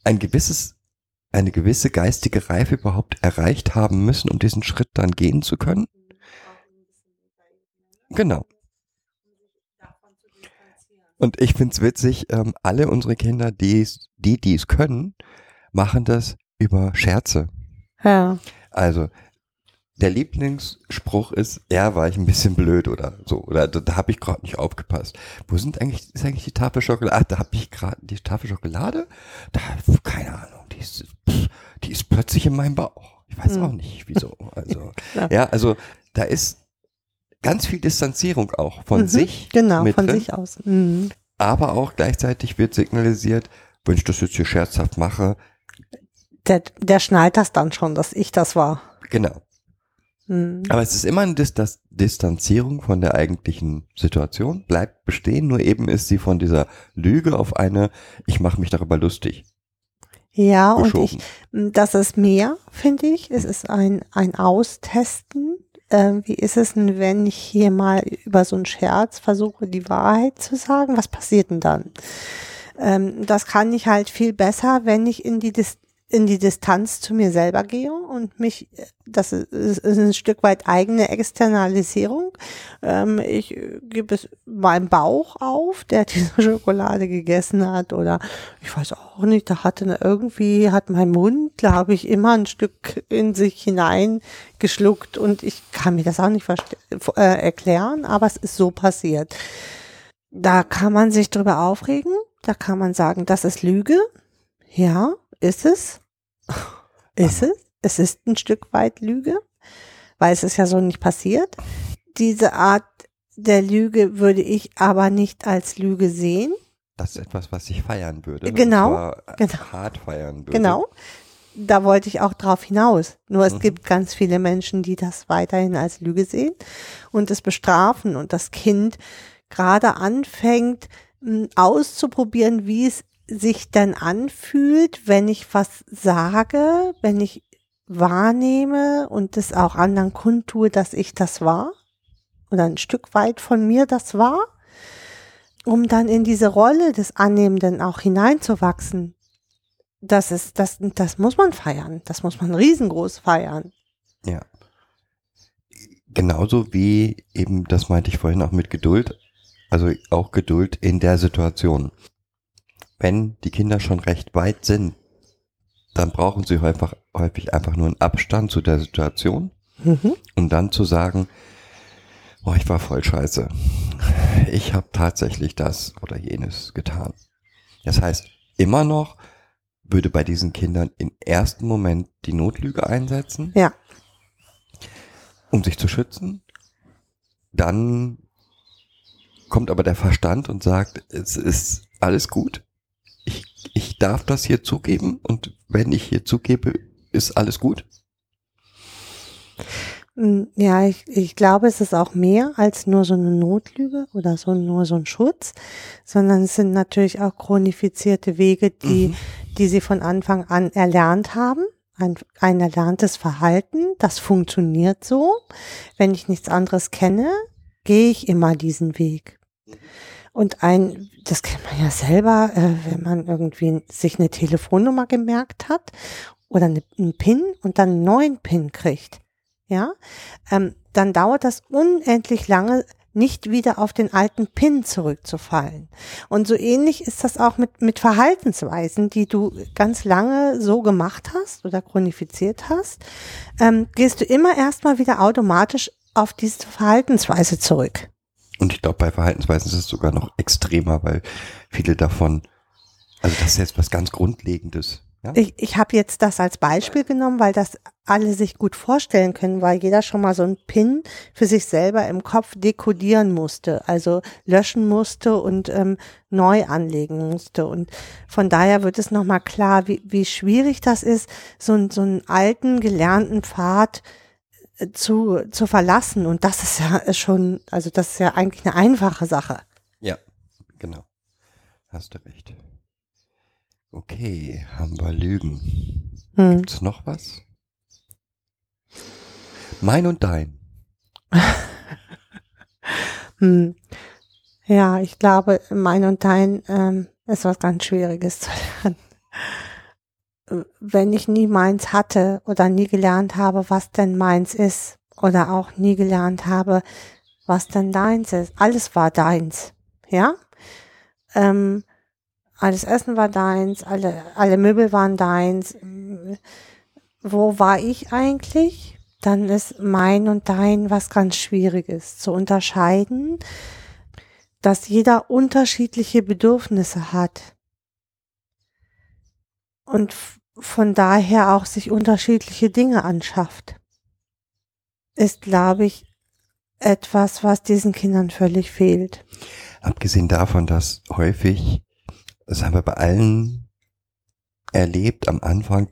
ein gewisses, eine gewisse geistige Reife überhaupt erreicht haben müssen, um diesen Schritt dann gehen zu können. Genau. Und ich find's witzig, ähm, alle unsere Kinder, die's, die, die es können, machen das über Scherze. Ja. Also, der Lieblingsspruch ist, ja, war ich ein bisschen blöd oder so. Oder da, da habe ich gerade nicht aufgepasst. Wo sind eigentlich, ist eigentlich die Tafel Schokolade? Ah, da habe ich gerade die Tafel Schokolade? Da, keine Ahnung, die ist, pff, die ist plötzlich in meinem Bauch. Ich weiß Hm. auch nicht, wieso. Also, Ja. ja, also da ist ganz viel Distanzierung auch von Mhm, sich. Genau, von drin. sich aus. Mhm. Aber auch gleichzeitig wird signalisiert, wenn ich das jetzt hier scherzhaft mache, Der, der schnallt das dann schon, dass ich das war. genau. Mhm. Aber es ist immer eine Dis das Distanzierung von der eigentlichen Situation, bleibt bestehen, nur eben ist sie von dieser Lüge auf eine, ich mache mich darüber lustig, Ja, und ich, geschoben. das ist mehr, finde ich. Es ist ein, ein Austesten. Ähm, wie ist es denn, wenn ich hier mal über so einen Scherz versuche, die Wahrheit zu sagen? Was passiert denn dann? Ähm, das kann ich halt viel besser, wenn ich in die Dis in die Distanz zu mir selber gehe und mich, das ist, ist ein Stück weit eigene Externalisierung. Ähm, ich gebe es meinem Bauch auf, der diese Schokolade gegessen hat oder ich weiß auch nicht, da hatte irgendwie, hat mein Mund, glaube ich, immer ein Stück in sich hinein geschluckt und ich kann mir das auch nicht äh, erklären, aber es ist so passiert. Da kann man sich drüber aufregen, da kann man sagen, das ist Lüge. Ja, ist es. Ist es. Es ist ein Stück weit Lüge, weil es ist ja so nicht passiert. Diese Art der Lüge würde ich aber nicht als Lüge sehen. Das ist etwas, was ich feiern würde. Genau, genau. hart feiern würde. Genau. Da wollte ich auch drauf hinaus. Nur es Mhm. gibt ganz viele Menschen, die das weiterhin als Lüge sehen und es bestrafen und das Kind gerade anfängt auszuprobieren, wie es sich dann anfühlt, wenn ich was sage, wenn ich wahrnehme und es auch anderen kundtue, dass ich das war oder ein Stück weit von mir das war, um dann in diese Rolle des Annehmenden auch hineinzuwachsen. Das ist, das, das muss man feiern. Das muss man riesengroß feiern. Ja. Genauso wie eben, das meinte ich vorhin auch mit Geduld, also auch Geduld in der Situation. Wenn die Kinder schon recht weit sind, dann brauchen sie häufig, häufig einfach nur einen Abstand zu der Situation, Mhm. um dann zu sagen, oh, ich war voll scheiße. Ich habe tatsächlich das oder jenes getan. Das heißt, immer noch würde bei diesen Kindern im ersten Moment die Notlüge einsetzen, Ja. um sich zu schützen. Dann kommt aber der Verstand und sagt, es ist alles gut. Ich, darf das hier zugeben und wenn ich hier zugebe, ist alles gut. Mm, Ja, ich, ich glaube, es ist auch mehr als nur so eine Notlüge oder so nur so ein Schutz, sondern es sind natürlich auch chronifizierte Wege, die, Mhm. die sie von Anfang an erlernt haben. Ein, ein erlerntes Verhalten, das funktioniert so. Wenn ich nichts anderes kenne, gehe ich immer diesen Weg. Und ein, das kennt man ja selber, äh, wenn man irgendwie sich eine Telefonnummer gemerkt hat oder eine, einen PIN und dann einen neuen PIN kriegt, ja, ähm, dann dauert das unendlich lange, nicht wieder auf den alten PIN zurückzufallen. Und so ähnlich ist das auch mit, mit Verhaltensweisen, die du ganz lange so gemacht hast oder chronifiziert hast, ähm, gehst du immer erstmal wieder automatisch auf diese Verhaltensweise zurück. Und ich glaube, bei Verhaltensweisen ist es sogar noch extremer, weil viele davon, also das ist jetzt was ganz Grundlegendes. Ja? Ich, ich habe jetzt das als Beispiel genommen, weil das alle sich gut vorstellen können, weil jeder schon mal so einen Pin für sich selber im Kopf dekodieren musste, also löschen musste und ähm, neu anlegen musste. Und von daher wird es nochmal klar, wie, wie schwierig das ist, so, so einen alten, gelernten Pfad zu, zu verlassen. Und das ist ja schon, also das ist ja eigentlich eine einfache Sache. Ja, genau. Hast du recht. Okay, haben wir Lügen. Hm. Gibt's noch was? Mein und dein. Hm. Ja, ich glaube, mein und dein ähm, ist was ganz Schwieriges zu lernen. Wenn ich nie meins hatte oder nie gelernt habe, was denn meins ist, oder auch nie gelernt habe, was denn deins ist. Alles war deins, ja? Ähm, alles Essen war deins, alle, alle Möbel waren deins. Wo war ich eigentlich? Dann ist mein und dein was ganz Schwieriges zu unterscheiden, dass jeder unterschiedliche Bedürfnisse hat und von daher auch sich unterschiedliche Dinge anschafft, ist, glaube ich, etwas, was diesen Kindern völlig fehlt. Abgesehen davon, dass häufig, das haben wir bei allen erlebt am Anfang,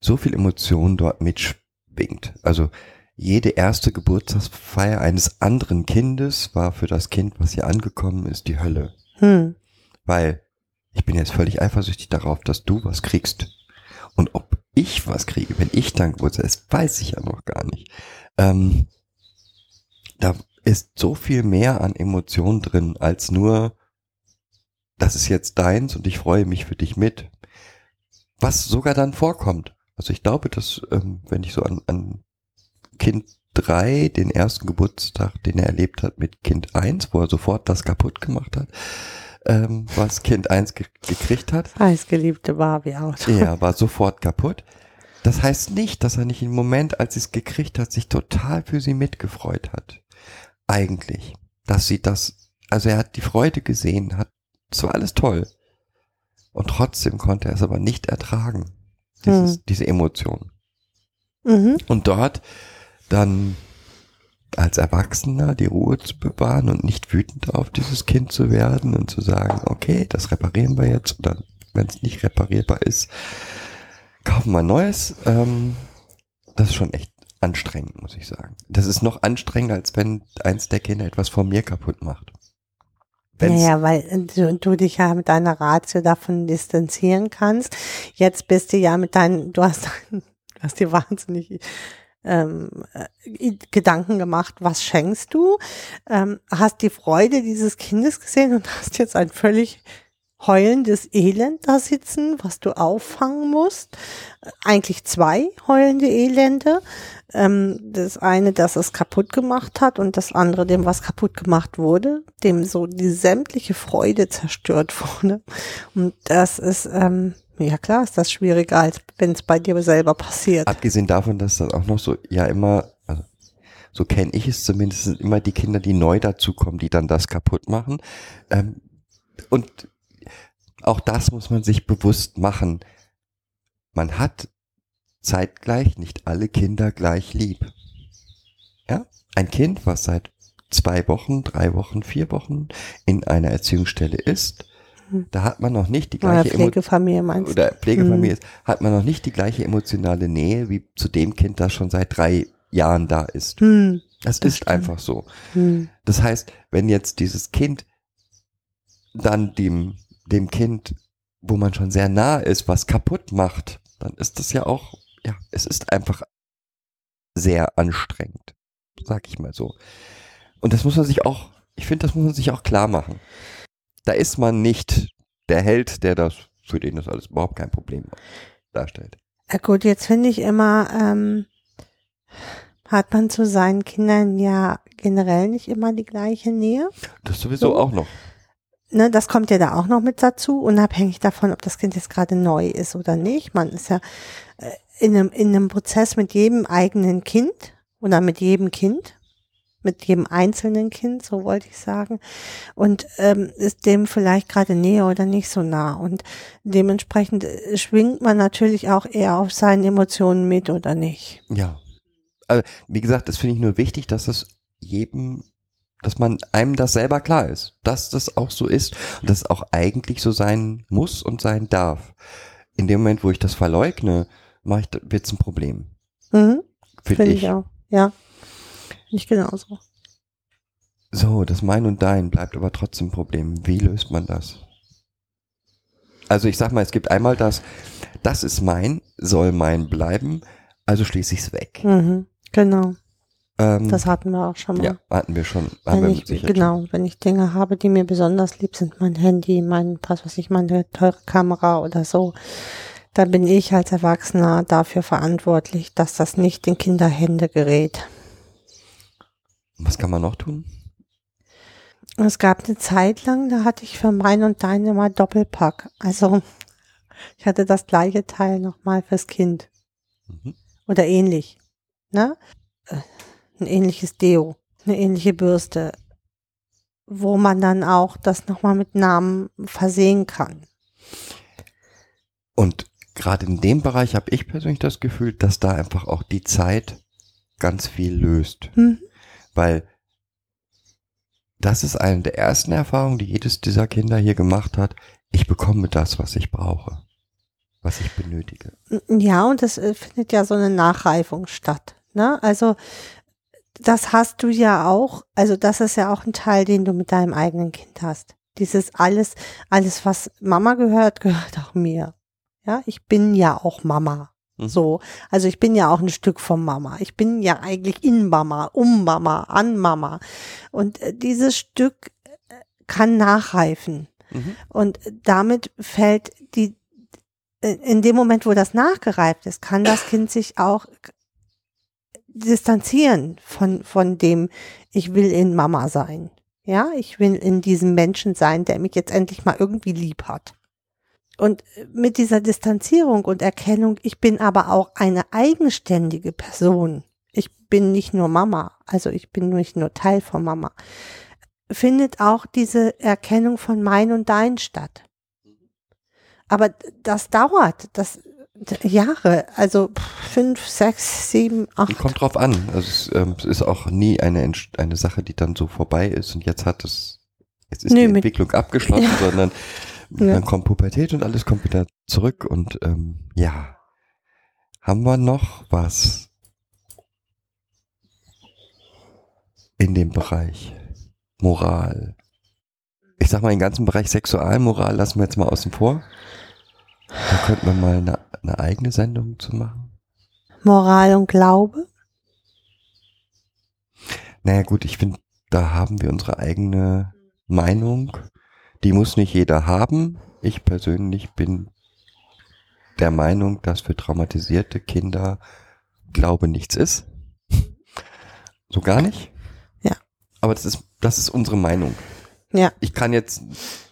so viel Emotion dort mitschwingt. Also jede erste Geburtstagsfeier eines anderen Kindes war für das Kind, was hier angekommen ist, die Hölle. Hm. Weil ich bin jetzt völlig eifersüchtig darauf, dass du was kriegst. Und ob ich was kriege, wenn ich dann Geburtstag ist, weiß ich ja noch gar nicht. Ähm, da ist so viel mehr an Emotionen drin, als nur, das ist jetzt deins und ich freue mich für dich mit. Was sogar dann vorkommt. Also ich glaube, dass, ähm, wenn ich so an, an Kind drei den ersten Geburtstag, den er erlebt hat mit Kind eins, wo er sofort das kaputt gemacht hat, ähm, was Kind eins ge gekriegt hat, Heißgeliebte Barbie-Auto. er war sofort kaputt. Das heißt nicht, dass er nicht im Moment, als sie es gekriegt hat, sich total für sie mitgefreut hat. Eigentlich. Dass sie das, also er hat die Freude gesehen, hat, es war alles toll. Und trotzdem konnte er es aber nicht ertragen. Dieses, Hm. Diese Emotion. Mhm. Und dort dann als Erwachsener die Ruhe zu bewahren und nicht wütend auf dieses Kind zu werden und zu sagen, okay, das reparieren wir jetzt oder wenn es nicht reparierbar ist, kaufen wir ein neues. Ähm, das ist schon echt anstrengend, muss ich sagen. Das ist noch anstrengender, als wenn eins der Kinder etwas von mir kaputt macht. Wenn's, Naja, weil äh, du, du dich ja mit deiner Ratio davon distanzieren kannst. Jetzt bist du ja mit deinen, du hast, du hast dir wahnsinnig ähm, äh, Gedanken gemacht, was schenkst du, ähm, hast die Freude dieses Kindes gesehen und hast jetzt ein völlig heulendes Elend da sitzen, was du auffangen musst. Eigentlich zwei heulende Elende. Ähm, das eine, das es kaputt gemacht hat und das andere, dem was kaputt gemacht wurde, dem so die sämtliche Freude zerstört wurde. Und das ist, ähm, ja klar, ist das schwieriger, als wenn es bei dir selber passiert. Abgesehen davon, dass dann auch noch so, ja immer, also so kenne ich es zumindest, sind immer die Kinder, die neu dazukommen, die dann das kaputt machen. Ähm, und auch das muss man sich bewusst machen. Man hat zeitgleich nicht alle Kinder gleich lieb. Ja? Ein Kind, was seit zwei Wochen, drei Wochen, vier Wochen in einer Erziehungsstelle ist. Da hat man noch nicht die Oder gleiche Emo- Pflegefamilie meinst du? oder Pflegefamilie Hm. ist, hat man noch nicht die gleiche emotionale Nähe wie zu dem Kind, das schon seit drei Jahren da ist. Hm, Das, das ist stimmt. einfach so. hm, Das heißt, wenn jetzt dieses Kind dann dem, dem Kind, wo man schon sehr nah ist, was kaputt macht, dann ist das ja auch, ja, es ist einfach sehr anstrengend, sag ich mal so. Und das muss man sich auch, ich finde, das muss man sich auch klar machen. Da ist man nicht der Held, der das, für den das alles überhaupt kein Problem darstellt. Ja, gut, jetzt finde ich immer, ähm, hat man zu seinen Kindern ja generell nicht immer die gleiche Nähe. Das sowieso So. auch noch. Ne, das kommt ja da auch noch mit dazu, unabhängig davon, ob das Kind jetzt gerade neu ist oder nicht. Man ist ja äh, in einem, in einem Prozess mit jedem eigenen Kind oder mit jedem Kind. Mit jedem einzelnen Kind, so wollte ich sagen, und ähm, ist dem vielleicht gerade näher oder nicht so nah. Und dementsprechend äh, schwingt man natürlich auch eher auf seinen Emotionen mit oder nicht. Ja. Also, wie gesagt, das finde ich nur wichtig, dass es jedem, dass man einem das selber klar ist, dass das auch so ist und dass es auch eigentlich so sein muss und sein darf. In dem Moment, wo ich das verleugne, mache ich, wird's ein Problem. Mhm. Finde Finde ich. ich auch. Ja. Nicht genauso. So, das Mein und Dein bleibt aber trotzdem ein Problem. Wie löst man das? Also ich sag mal, es gibt einmal das, das ist mein, soll mein bleiben, also schließe ich es weg. Mhm. Genau. Ähm, Das hatten wir auch schon mal. ja, hatten wir schon. Haben Wenn wir ich, genau, wenn ich Dinge habe, die mir besonders lieb sind, mein Handy, mein, was weiß ich, meine teure Kamera oder so, dann bin ich als Erwachsener dafür verantwortlich, dass das nicht in Kinderhände gerät. Was kann man noch tun? Es gab eine Zeit lang, da hatte ich für mein und deine mal Doppelpack. Also ich hatte das gleiche Teil nochmal fürs Kind Mhm. oder ähnlich. Ne? Äh, Ein ähnliches Deo, eine ähnliche Bürste, wo man dann auch das nochmal mit Namen versehen kann. Und gerade in dem Bereich habe ich persönlich das Gefühl, dass da einfach auch die Zeit ganz viel löst. Mhm. Weil das ist eine der ersten Erfahrungen, die jedes dieser Kinder hier gemacht hat. Ich bekomme das, was ich brauche, was ich benötige. Ja, und es äh, findet ja so eine Nachreifung statt. Ne? Also das hast du ja auch, also das ist ja auch ein Teil, den du mit deinem eigenen Kind hast. Dieses alles, alles, was Mama gehört, gehört auch mir. Ja, ich bin ja auch Mama. Mhm. So, also ich bin ja auch ein Stück von Mama. Ich bin ja eigentlich in Mama, um Mama, an Mama. Und äh, dieses Stück äh, kann nachreifen. Mhm. Und damit fällt die, in dem Moment, wo das nachgereift ist, kann das Kind sich auch distanzieren von, von dem, ich will in Mama sein. Ja, ich will in diesem Menschen sein, der mich jetzt endlich mal irgendwie lieb hat. Und mit dieser Distanzierung und Erkennung, ich bin aber auch eine eigenständige Person. Ich bin nicht nur Mama, also ich bin nicht nur Teil von Mama. Findet auch diese Erkennung von mein und dein statt. Aber das dauert, das Jahre, also fünf, sechs, sieben, acht. Kommt drauf an. Also es, ähm, es ist auch nie eine, eine Sache, die dann so vorbei ist und jetzt hat es, jetzt ist Nee, die Entwicklung abgeschlossen, Ja. sondern Ja. dann kommt Pubertät und alles kommt wieder zurück und ähm, ja. Haben wir noch was in dem Bereich Moral? Ich sag mal, den ganzen Bereich Sexualmoral lassen wir jetzt mal außen vor. Da könnten wir mal eine, eine eigene Sendung zu machen. Moral und Glaube. Naja gut, ich finde, da haben wir unsere eigene Meinung. Die muss nicht jeder haben. Ich persönlich bin der Meinung, dass für traumatisierte Kinder Glaube nichts ist. So gar nicht. Ja. Aber das ist, das ist unsere Meinung. Ja. Ich kann jetzt,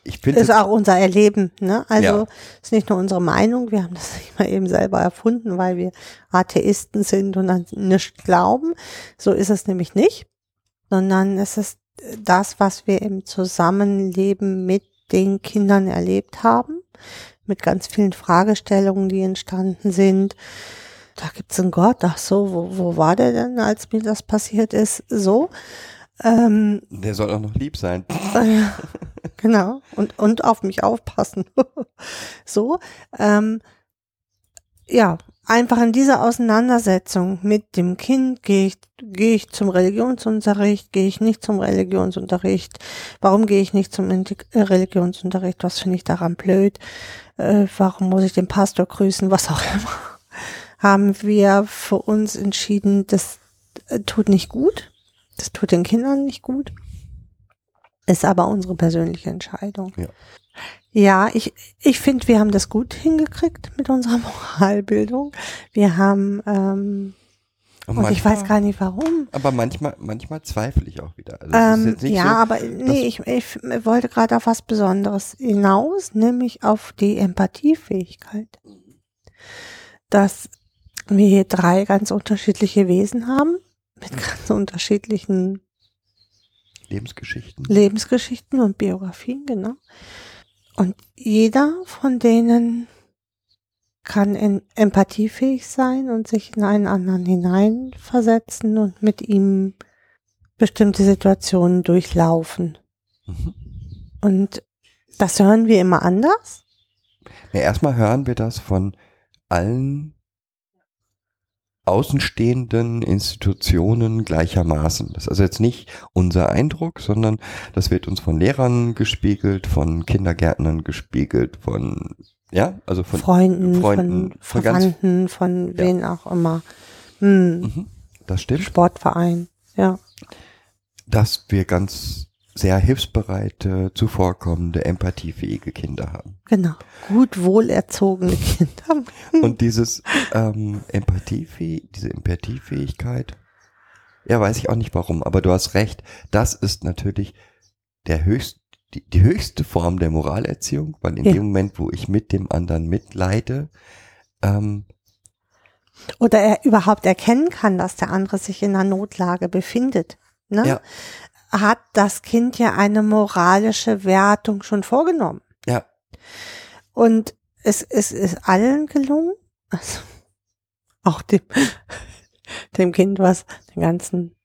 ich finde, Ist auch unser Erleben, ne? Also Ja. ist nicht nur unsere Meinung, wir haben das nicht mal eben selber erfunden, weil wir Atheisten sind und an nichts glauben. So ist es nämlich nicht, sondern es ist das, was wir im Zusammenleben mit den Kindern erlebt haben, mit ganz vielen Fragestellungen, die entstanden sind. Da gibt's einen Gott, ach so, wo, wo war der denn, als mir das passiert ist? So. Ähm, der soll auch noch lieb sein. ja, genau. Und, und auf mich aufpassen. so. Ähm, ja, einfach in dieser Auseinandersetzung mit dem Kind gehe ich, gehe ich zum Religionsunterricht, gehe ich nicht zum Religionsunterricht, warum gehe ich nicht zum Inti- äh, Religionsunterricht, was finde ich daran blöd, äh, warum muss ich den Pastor grüßen, was auch immer, haben wir für uns entschieden, das äh, tut nicht gut, das tut den Kindern nicht gut. Ist aber unsere persönliche Entscheidung. Ja. Ja, ich, ich finde, wir haben das gut hingekriegt mit unserer Moralbildung. Wir haben, ähm, Und und ich weiß gar nicht warum. Aber manchmal, manchmal zweifle ich auch wieder. Also Ähm, ja, so, aber nee, ich, ich wollte gerade auf was Besonderes hinaus, nämlich auf die Empathiefähigkeit. Dass wir hier drei ganz unterschiedliche Wesen haben, mit ganz unterschiedlichen Lebensgeschichten. Lebensgeschichten und Biografien, genau. Und jeder von denen kann in empathiefähig sein und sich in einen anderen hineinversetzen und mit ihm bestimmte Situationen durchlaufen. Mhm. Und das hören wir immer anders. Ja, erstmal hören wir das von allen außenstehenden Institutionen gleichermaßen. Das ist also jetzt nicht unser Eindruck, sondern das wird uns von Lehrern gespiegelt, von Kindergärtnern gespiegelt, von ja, also von Freunden, Freunden, von von Verwandten, von Ja. wen auch immer. Hm. Mhm, das stimmt, Sportverein, ja. dass wir ganz sehr hilfsbereite, zuvorkommende, empathiefähige Kinder haben. Genau. Gut wohlerzogene Kinder. Und dieses ähm, Empathiefäh diese Empathiefähigkeit, ja, weiß ich auch nicht warum, aber du hast recht, das ist natürlich der höchst, die, die höchste Form der Moralerziehung, weil in Ja. dem Moment, wo ich mit dem anderen mitleide, ähm, Oder er überhaupt erkennen kann, dass der andere sich in einer Notlage befindet. Ne? Ja. Hat das Kind ja eine moralische Wertung schon vorgenommen. ja, Und es, es ist allen gelungen, also auch dem, dem Kind, was den ganzen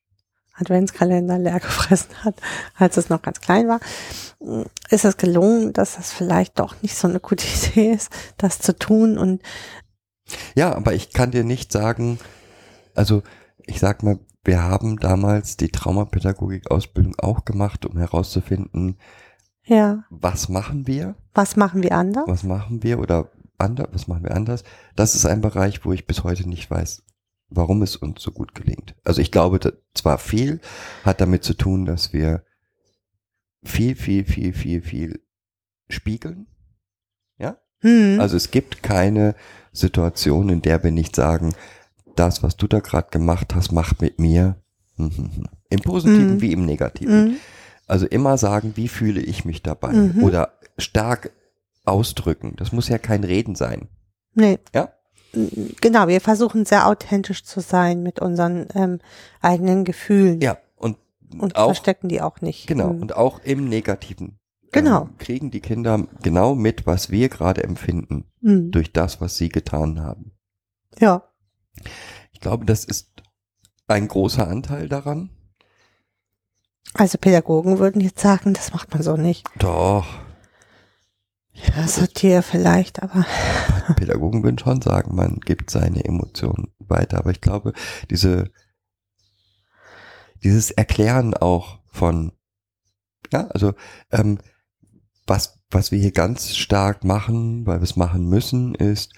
Adventskalender leer gefressen hat, als es noch ganz klein war, ist es gelungen, dass das vielleicht doch nicht so eine gute Idee ist, das zu tun. Und ja, aber ich kann dir nicht sagen, also ich sag mal, wir haben damals die Traumapädagogik-Ausbildung auch gemacht, um herauszufinden, ja, was machen wir, was machen wir anders? was machen wir oder anders, was machen wir anders? Das ist ein Bereich, wo ich bis heute nicht weiß, warum es uns so gut gelingt. Also ich glaube, zwar viel hat damit zu tun, dass wir viel, viel, viel, viel, viel spiegeln. Hm. Also es gibt keine Situation, in der wir nicht sagen, das, was du da gerade gemacht hast, macht mit mir mhm, im Positiven Mhm. wie im Negativen. Mhm. Also immer sagen, wie fühle ich mich dabei? Mhm. Oder stark ausdrücken. Das muss ja kein Reden sein. Nee. Ja? Genau, wir versuchen sehr authentisch zu sein mit unseren ähm, eigenen Gefühlen. Ja, und, Und auch, verstecken die auch nicht. genau, Mhm. und auch im Negativen. Genau. ähm, kriegen die Kinder genau mit, was wir gerade empfinden, Mhm. durch das, was sie getan haben. Ja. Ich glaube, das ist ein großer Anteil daran. Also Pädagogen würden jetzt sagen, das macht man so nicht. Doch, Ja, Satire vielleicht, aber Pädagogen würden schon sagen, man gibt seine Emotionen weiter. Aber ich glaube, diese, dieses Erklären auch von, ja, also, ähm, was, was wir hier ganz stark machen, weil wir es machen müssen, ist,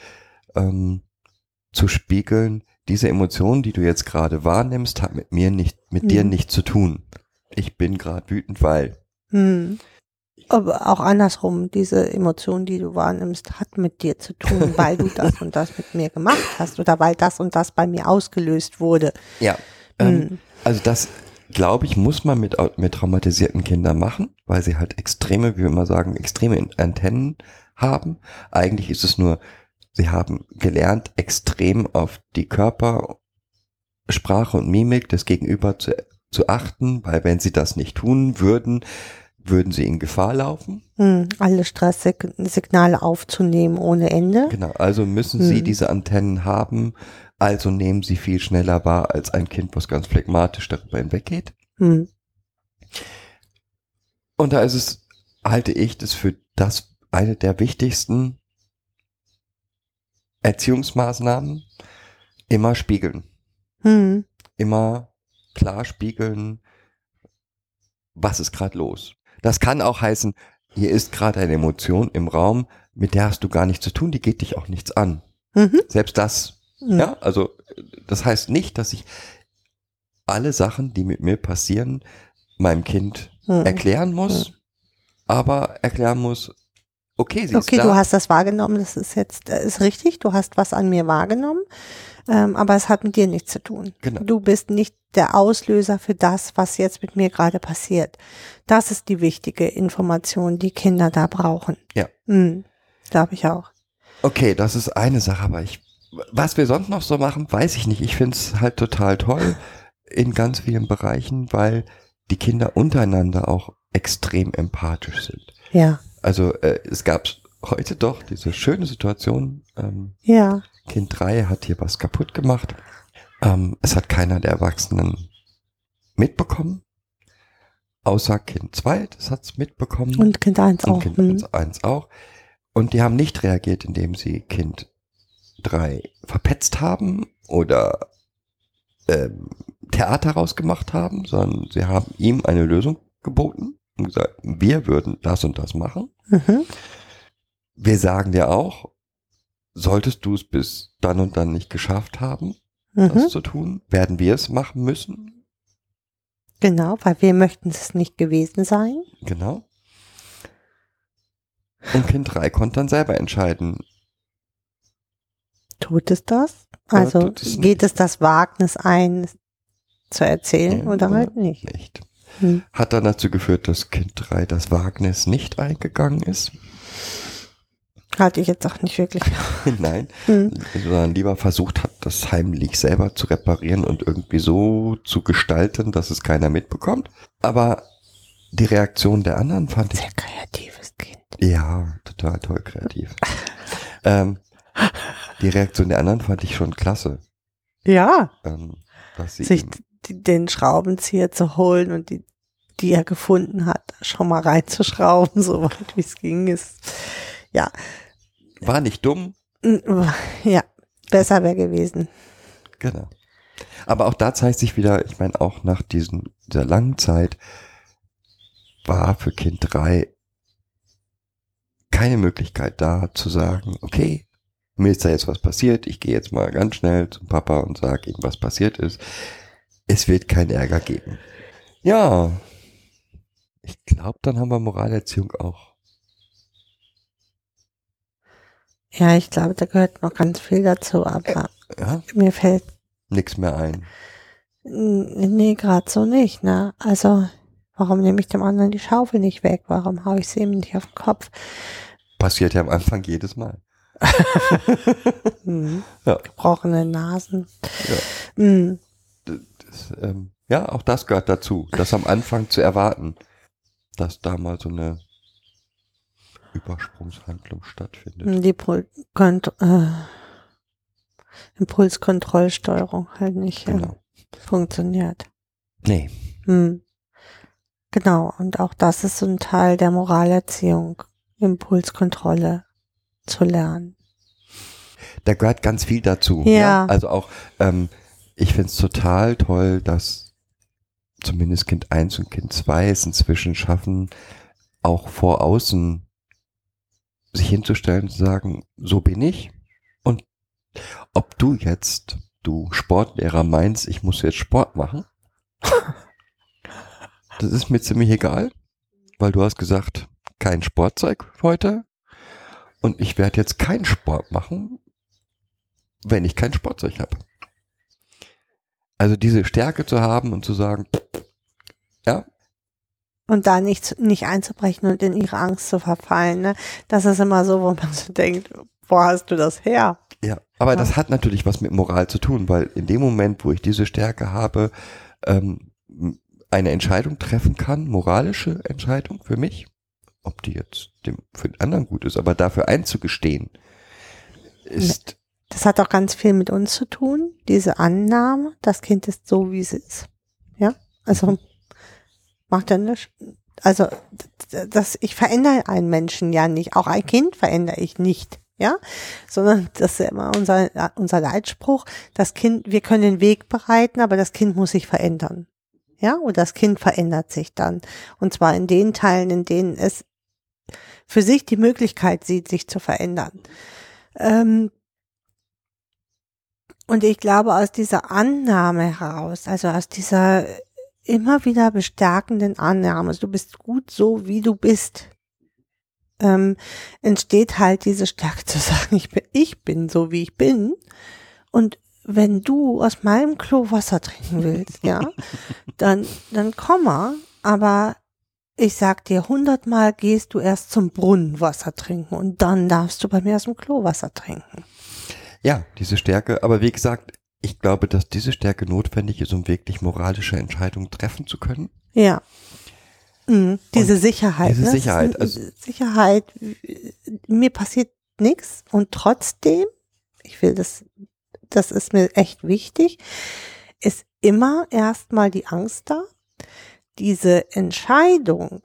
ähm, zu spiegeln, diese Emotion, die du jetzt gerade wahrnimmst, hat mit mir nicht, mit dir Mhm. nichts zu tun. Ich bin gerade wütend, weil. hm. Aber auch andersrum, diese Emotion, die du wahrnimmst, hat mit dir zu tun, weil du das und das mit mir gemacht hast oder weil das und das bei mir ausgelöst wurde. Ja. Ähm, Hm. Also das, glaube ich, muss man mit, mit traumatisierten Kindern machen, weil sie halt extreme, wie wir immer sagen, extreme Antennen haben. Eigentlich ist es nur, sie haben gelernt, extrem auf die Körpersprache und Mimik des Gegenüber zu, zu achten, weil wenn sie das nicht tun würden, würden sie in Gefahr laufen. Hm. Alle Stresssignale aufzunehmen ohne Ende. Genau, also müssen sie Mhm. diese Antennen haben, also nehmen sie viel schneller wahr als ein Kind, was ganz phlegmatisch darüber hinweggeht. Hm. Und da ist es, halte ich das für das eine der wichtigsten Erziehungsmaßnahmen. Immer spiegeln. Hm. Immer klar spiegeln, was ist gerade los. Das kann auch heißen, hier ist gerade eine Emotion im Raum, mit der hast du gar nichts zu tun, die geht dich auch nichts an. Mhm. Selbst das, Hm. ja, also das heißt nicht, dass ich alle Sachen, die mit mir passieren, meinem Kind Hm. erklären muss, aber erklären muss, okay, sie Okay, ist da. du hast das wahrgenommen, das ist jetzt, äh, ist richtig, du hast was an mir wahrgenommen, ähm, aber es hat mit dir nichts zu tun. Genau. Du bist nicht der Auslöser für das, was jetzt mit mir gerade passiert. Das ist die wichtige Information, die Kinder da brauchen. Ja. Mhm, Glaube ich auch. Okay, das ist eine Sache, aber ich, was wir sonst noch so machen, weiß ich nicht. Ich finde es halt total toll in ganz vielen Bereichen, weil die Kinder untereinander auch extrem empathisch sind. Ja. Also äh, es gab heute doch diese schöne Situation, ähm, Ja. Kind 3 hat hier was kaputt gemacht. Ähm, es hat keiner der Erwachsenen mitbekommen, außer Kind 2, das hat's mitbekommen. Und Kind 1 Und auch. Kind hm. 1 auch. Und die haben nicht reagiert, indem sie Kind 3 verpetzt haben oder ähm, Theater rausgemacht haben, sondern sie haben ihm eine Lösung geboten und gesagt, wir würden das und das machen. Mhm. Wir sagen dir auch, solltest du es bis dann und dann nicht geschafft haben, Mhm. das zu tun, werden wir es machen müssen. Genau, weil wir möchten es nicht gewesen sein. Genau. Und Kind 3 konnte dann selber entscheiden, Tut es das? Also es geht es das Wagnis ein, zu erzählen Ja, oder oder halt nicht? nicht. Hm. Hat dann dazu geführt, dass Kind 3 das Wagnis nicht eingegangen ist. Halte ich jetzt auch nicht wirklich. Nein, Hm. sondern lieber versucht hat, das heimlich selber zu reparieren und irgendwie so zu gestalten, dass es keiner mitbekommt. Aber die Reaktion der anderen fand ich Sehr kreatives Kind. Ja, total toll kreativ. ähm, die Reaktion der anderen fand ich schon klasse. Ja, Ähm, dass sie sich ihm- d- den Schraubenzieher zu holen und die, die er gefunden hat, schon mal reinzuschrauben, so weit wie es ging, ist, ja, war nicht dumm, Mm, ja, besser wäre gewesen. genau. Aber auch da zeigt sich wieder, ich meine, auch nach diesen, dieser langen Zeit war für Kind 3 keine Möglichkeit da zu sagen, okay, mir ist da jetzt was passiert, ich gehe jetzt mal ganz schnell zum Papa und sage ihm, was passiert ist. Es wird keinen Ärger geben. Ja, ich glaube, dann haben wir Moralerziehung auch. Ja, ich glaube, da gehört noch ganz viel dazu, aber Ja, mir fällt, nix mehr ein. nee, gerade so nicht, ne? Also, warum nehme ich dem anderen die Schaufel nicht weg? Warum hau ich sie ihm nicht auf den Kopf? Passiert ja am Anfang jedes Mal. Hm. Ja. Gebrochene Nasen. Ja. Hm. Ähm, ja, auch das gehört dazu, das am Anfang zu erwarten, dass da mal so eine Übersprungshandlung stattfindet. Die Kont äh, Impulskontrollsteuerung halt nicht äh, Genau. funktioniert. Nee, Hm. Genau, und auch das ist so ein Teil der Moralerziehung, Impulskontrolle zu lernen. da gehört ganz viel dazu. Ja. Also auch, ähm, ich find's total toll, dass zumindest Kind 1 und Kind 2 es inzwischen schaffen, auch vor außen sich hinzustellen und zu sagen, so bin ich. Und ob du jetzt, du Sportlehrer meinst, ich muss jetzt Sport machen, das ist mir ziemlich egal, weil du hast gesagt, kein Sportzeug heute. Und ich werde jetzt keinen Sport machen, wenn ich kein Sportzeug habe. Also diese Stärke zu haben und zu sagen, ja, Und da nicht, nicht einzubrechen und in ihre Angst zu verfallen. Ne? Das ist immer so, wo man so denkt, wo hast du das her? ja. Aber Ja. das hat natürlich was mit Moral zu tun, weil in dem Moment, wo ich diese Stärke habe, ähm, eine Entscheidung treffen kann, moralische Entscheidung für mich, ob die jetzt dem für den anderen gut ist, aber dafür einzugestehen, ist Das hat auch ganz viel mit uns zu tun, diese Annahme, das Kind ist so, wie es ist. Ja, also macht er nicht. Also das, ich verändere einen Menschen ja nicht, auch ein Kind verändere ich nicht, ja, sondern das ist ja immer unser unser Leitspruch. Das Kind, wir können den Weg bereiten, aber das Kind muss sich verändern, ja, und das Kind verändert sich dann und zwar in den Teilen, in denen es für sich die Möglichkeit sieht, sich zu verändern. Ähm, und ich glaube, aus dieser Annahme heraus, also aus dieser immer wieder bestärkenden Annahme, du bist gut so, wie du bist, ähm, entsteht halt diese Stärke zu sagen, ich bin, ich bin so, wie ich bin. Und wenn du aus meinem Klo Wasser trinken willst, ja, dann, dann komm mal, aber ich sag dir, hundertmal gehst du erst zum Brunnen Wasser trinken und dann darfst du bei mir aus dem Klo Wasser trinken. Ja, diese Stärke, aber wie gesagt, ich glaube, dass diese Stärke notwendig ist, um wirklich moralische Entscheidungen treffen zu können. Ja. Mhm. Diese Sicherheit. diese ne? Sicherheit, also- Sicherheit. Mir passiert nichts und trotzdem, ich will das, das ist mir echt wichtig, ist immer erstmal die Angst da. Diese Entscheidung,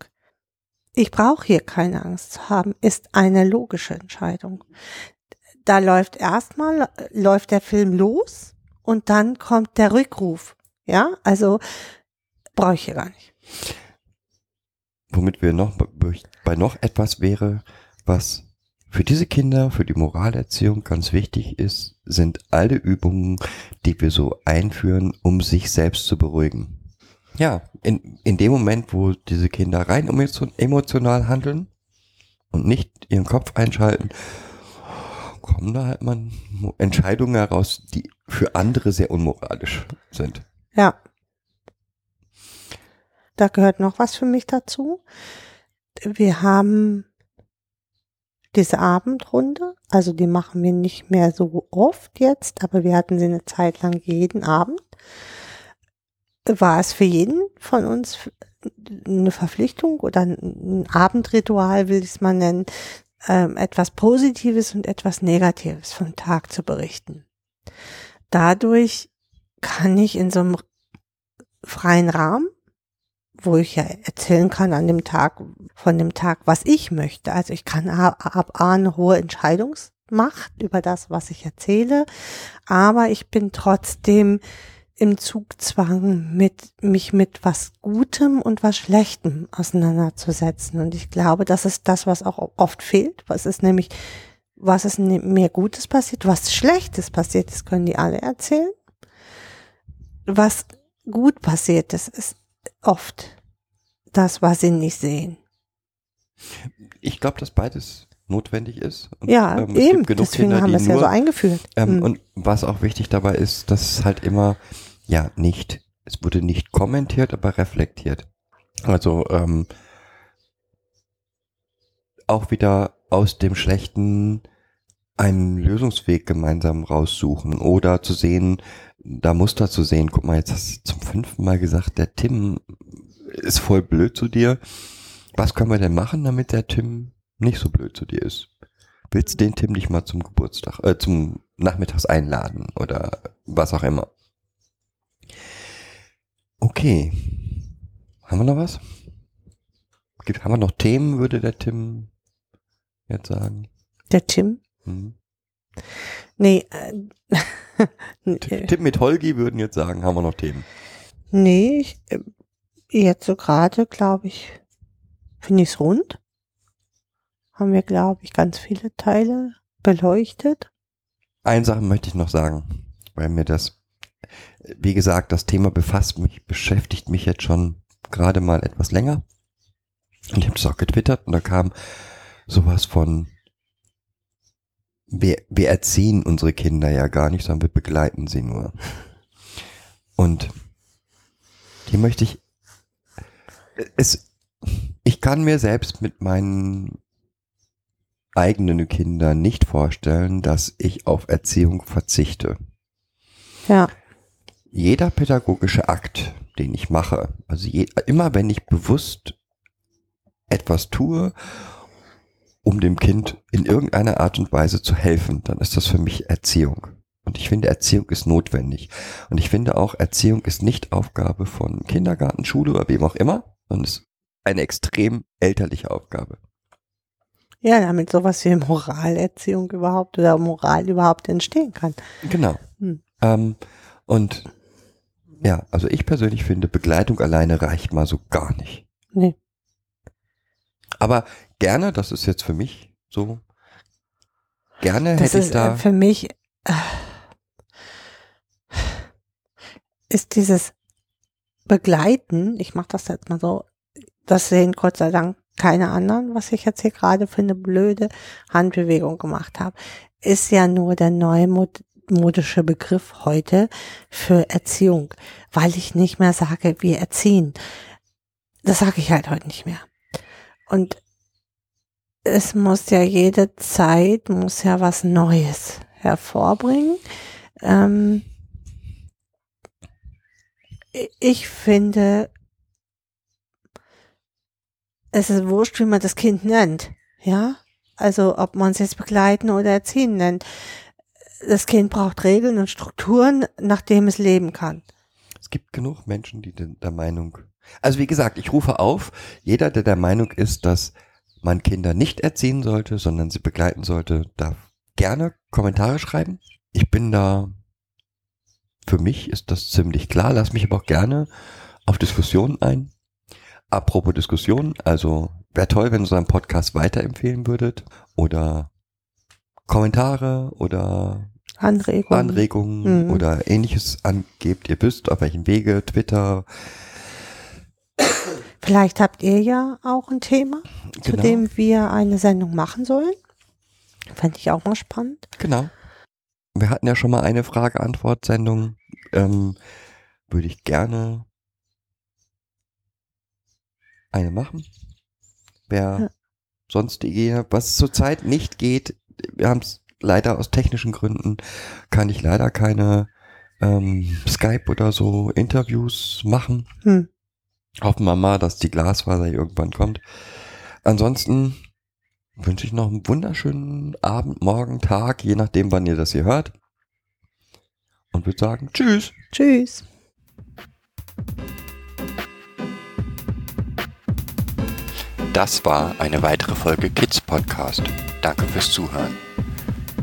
ich brauche hier keine Angst zu haben, ist eine logische Entscheidung. Da läuft erstmal, läuft der Film los und dann kommt der Rückruf. Ja, also brauche ich hier gar nicht. Womit wir noch bei- noch etwas wäre, was für diese Kinder, für die Moralerziehung ganz wichtig ist, sind alle Übungen, die wir so einführen, um sich selbst zu beruhigen. Ja, in, in dem Moment, wo diese Kinder rein emotio- emotional handeln und nicht ihren Kopf einschalten, kommen da halt mal Entscheidungen heraus, die für andere sehr unmoralisch sind. Ja. Da gehört noch was für mich dazu. Wir haben diese Abendrunde, also die machen wir nicht mehr so oft jetzt, aber wir hatten sie eine Zeit lang jeden Abend. War es für jeden von uns eine Verpflichtung oder ein Abendritual, will ich es mal nennen, ähm, etwas Positives und etwas Negatives vom Tag zu berichten. Dadurch kann ich in so einem freien Rahmen, wo ich ja erzählen kann an dem Tag, von dem Tag, was ich möchte. Also ich kann ab A eine hohe Entscheidungsmacht über das, was ich erzähle, aber ich bin trotzdem im Zugzwang, mit, mich mit was Gutem und was Schlechtem auseinanderzusetzen. Und ich glaube, das ist das, was auch oft fehlt. Was ist nämlich, was ist ne- mehr Gutes passiert, was Schlechtes passiert ist, können die alle erzählen. Was gut passiert ist, ist oft das, was sie nicht sehen. Ich glaube, dass beides notwendig ist. Und, Ja, ähm, eben. Deswegen Kinder, haben wir es ja so eingeführt. Ähm, Hm. Und was auch wichtig dabei ist, dass es halt immer, ja, nicht, es wurde nicht kommentiert, aber reflektiert. Also ähm, auch wieder aus dem Schlechten einen Lösungsweg gemeinsam raussuchen oder zu sehen, da Muster zu sehen. Guck mal, jetzt hast du zum fünften Mal gesagt, der Tim ist voll blöd zu dir. Was können wir denn machen, damit der Tim nicht so blöd zu dir ist? Willst du den Tim nicht mal zum Geburtstag, äh, zum Nachmittags einladen oder was auch immer? Okay. Haben wir noch was? Gibt, haben wir noch Themen, würde der Tim jetzt sagen? Der Tim? Hm. Nee, äh, nee, Tim Tim mit Holgi würden jetzt sagen, haben wir noch Themen. nee ich, äh, jetzt so gerade, glaube ich, finde ich es rund. Haben wir, glaube ich, ganz viele Teile beleuchtet. Eine Sache möchte ich noch sagen, weil mir das, wie gesagt, das Thema befasst mich, beschäftigt mich jetzt schon gerade mal etwas länger. Und ich habe das auch getwittert und da kam sowas von, wir, wir erziehen unsere Kinder ja gar nicht, sondern wir begleiten sie nur. Und hier möchte ich, es, ich kann mir selbst mit meinen eigenen Kindern nicht vorstellen, dass ich auf Erziehung verzichte. Ja, Jeder pädagogische Akt, den ich mache, also je, immer wenn ich bewusst etwas tue, um dem Kind in irgendeiner Art und Weise zu helfen, dann ist das für mich Erziehung. Und ich finde, Erziehung ist notwendig. Und ich finde auch, Erziehung ist nicht Aufgabe von Kindergarten, Schule oder wem auch immer, sondern es ist eine extrem elterliche Aufgabe. ja, damit sowas wie Moralerziehung überhaupt oder Moral überhaupt entstehen kann. Genau. Hm. Ähm, und ja, also ich persönlich finde, Begleitung alleine reicht mal so gar nicht. Nee. Aber gerne, das ist jetzt für mich so, gerne Das hätte ich ist da, äh, für mich äh, ist dieses Begleiten, ich mache das jetzt mal so, das sehen Gott sei Dank keine anderen, was ich jetzt hier gerade für eine blöde Handbewegung gemacht habe, ist ja nur der neue modische Begriff heute für Erziehung, weil ich nicht mehr sage, wir erziehen. Das sage ich halt heute nicht mehr. Und es muss ja jede Zeit, muss ja was Neues hervorbringen. Ähm, ich finde, es ist wurscht, wie man das Kind nennt. Ja, also ob man es jetzt begleiten oder erziehen nennt. Das Kind braucht Regeln und Strukturen, nach dem es leben kann. Es gibt genug Menschen, die der Meinung, also wie gesagt, ich rufe auf, jeder, der der Meinung ist, dass man Kinder nicht erziehen sollte, sondern sie begleiten sollte, darf gerne Kommentare schreiben. Ich bin da, für mich ist das ziemlich klar, lass mich aber auch gerne auf Diskussionen ein. Apropos Diskussion, also wäre toll, wenn ihr unseren Podcast weiterempfehlen würdet oder Kommentare oder Anregungen, Anregungen Mhm. oder ähnliches angebt. Ihr wisst, auf welchem Wege, Twitter, Vielleicht habt ihr ja auch ein Thema, zu Genau. dem wir eine Sendung machen sollen. Fände ich auch mal spannend. Genau. Wir hatten ja schon mal eine Frage-Antwort-Sendung. Ähm, würde ich gerne eine machen. Wer Ja. sonst die Idee hat, was zurzeit nicht geht, wir haben es leider aus technischen Gründen, kann ich leider keine ähm, Skype oder so Interviews machen. Hm. Hoffen wir mal, dass die Glasfaser irgendwann kommt. Ansonsten wünsche ich noch einen wunderschönen Abend, Morgen, Tag, je nachdem, wann ihr das hier hört. Und würde sagen, tschüss. Tschüss. Das war eine weitere Folge Kids Podcast. Danke fürs Zuhören.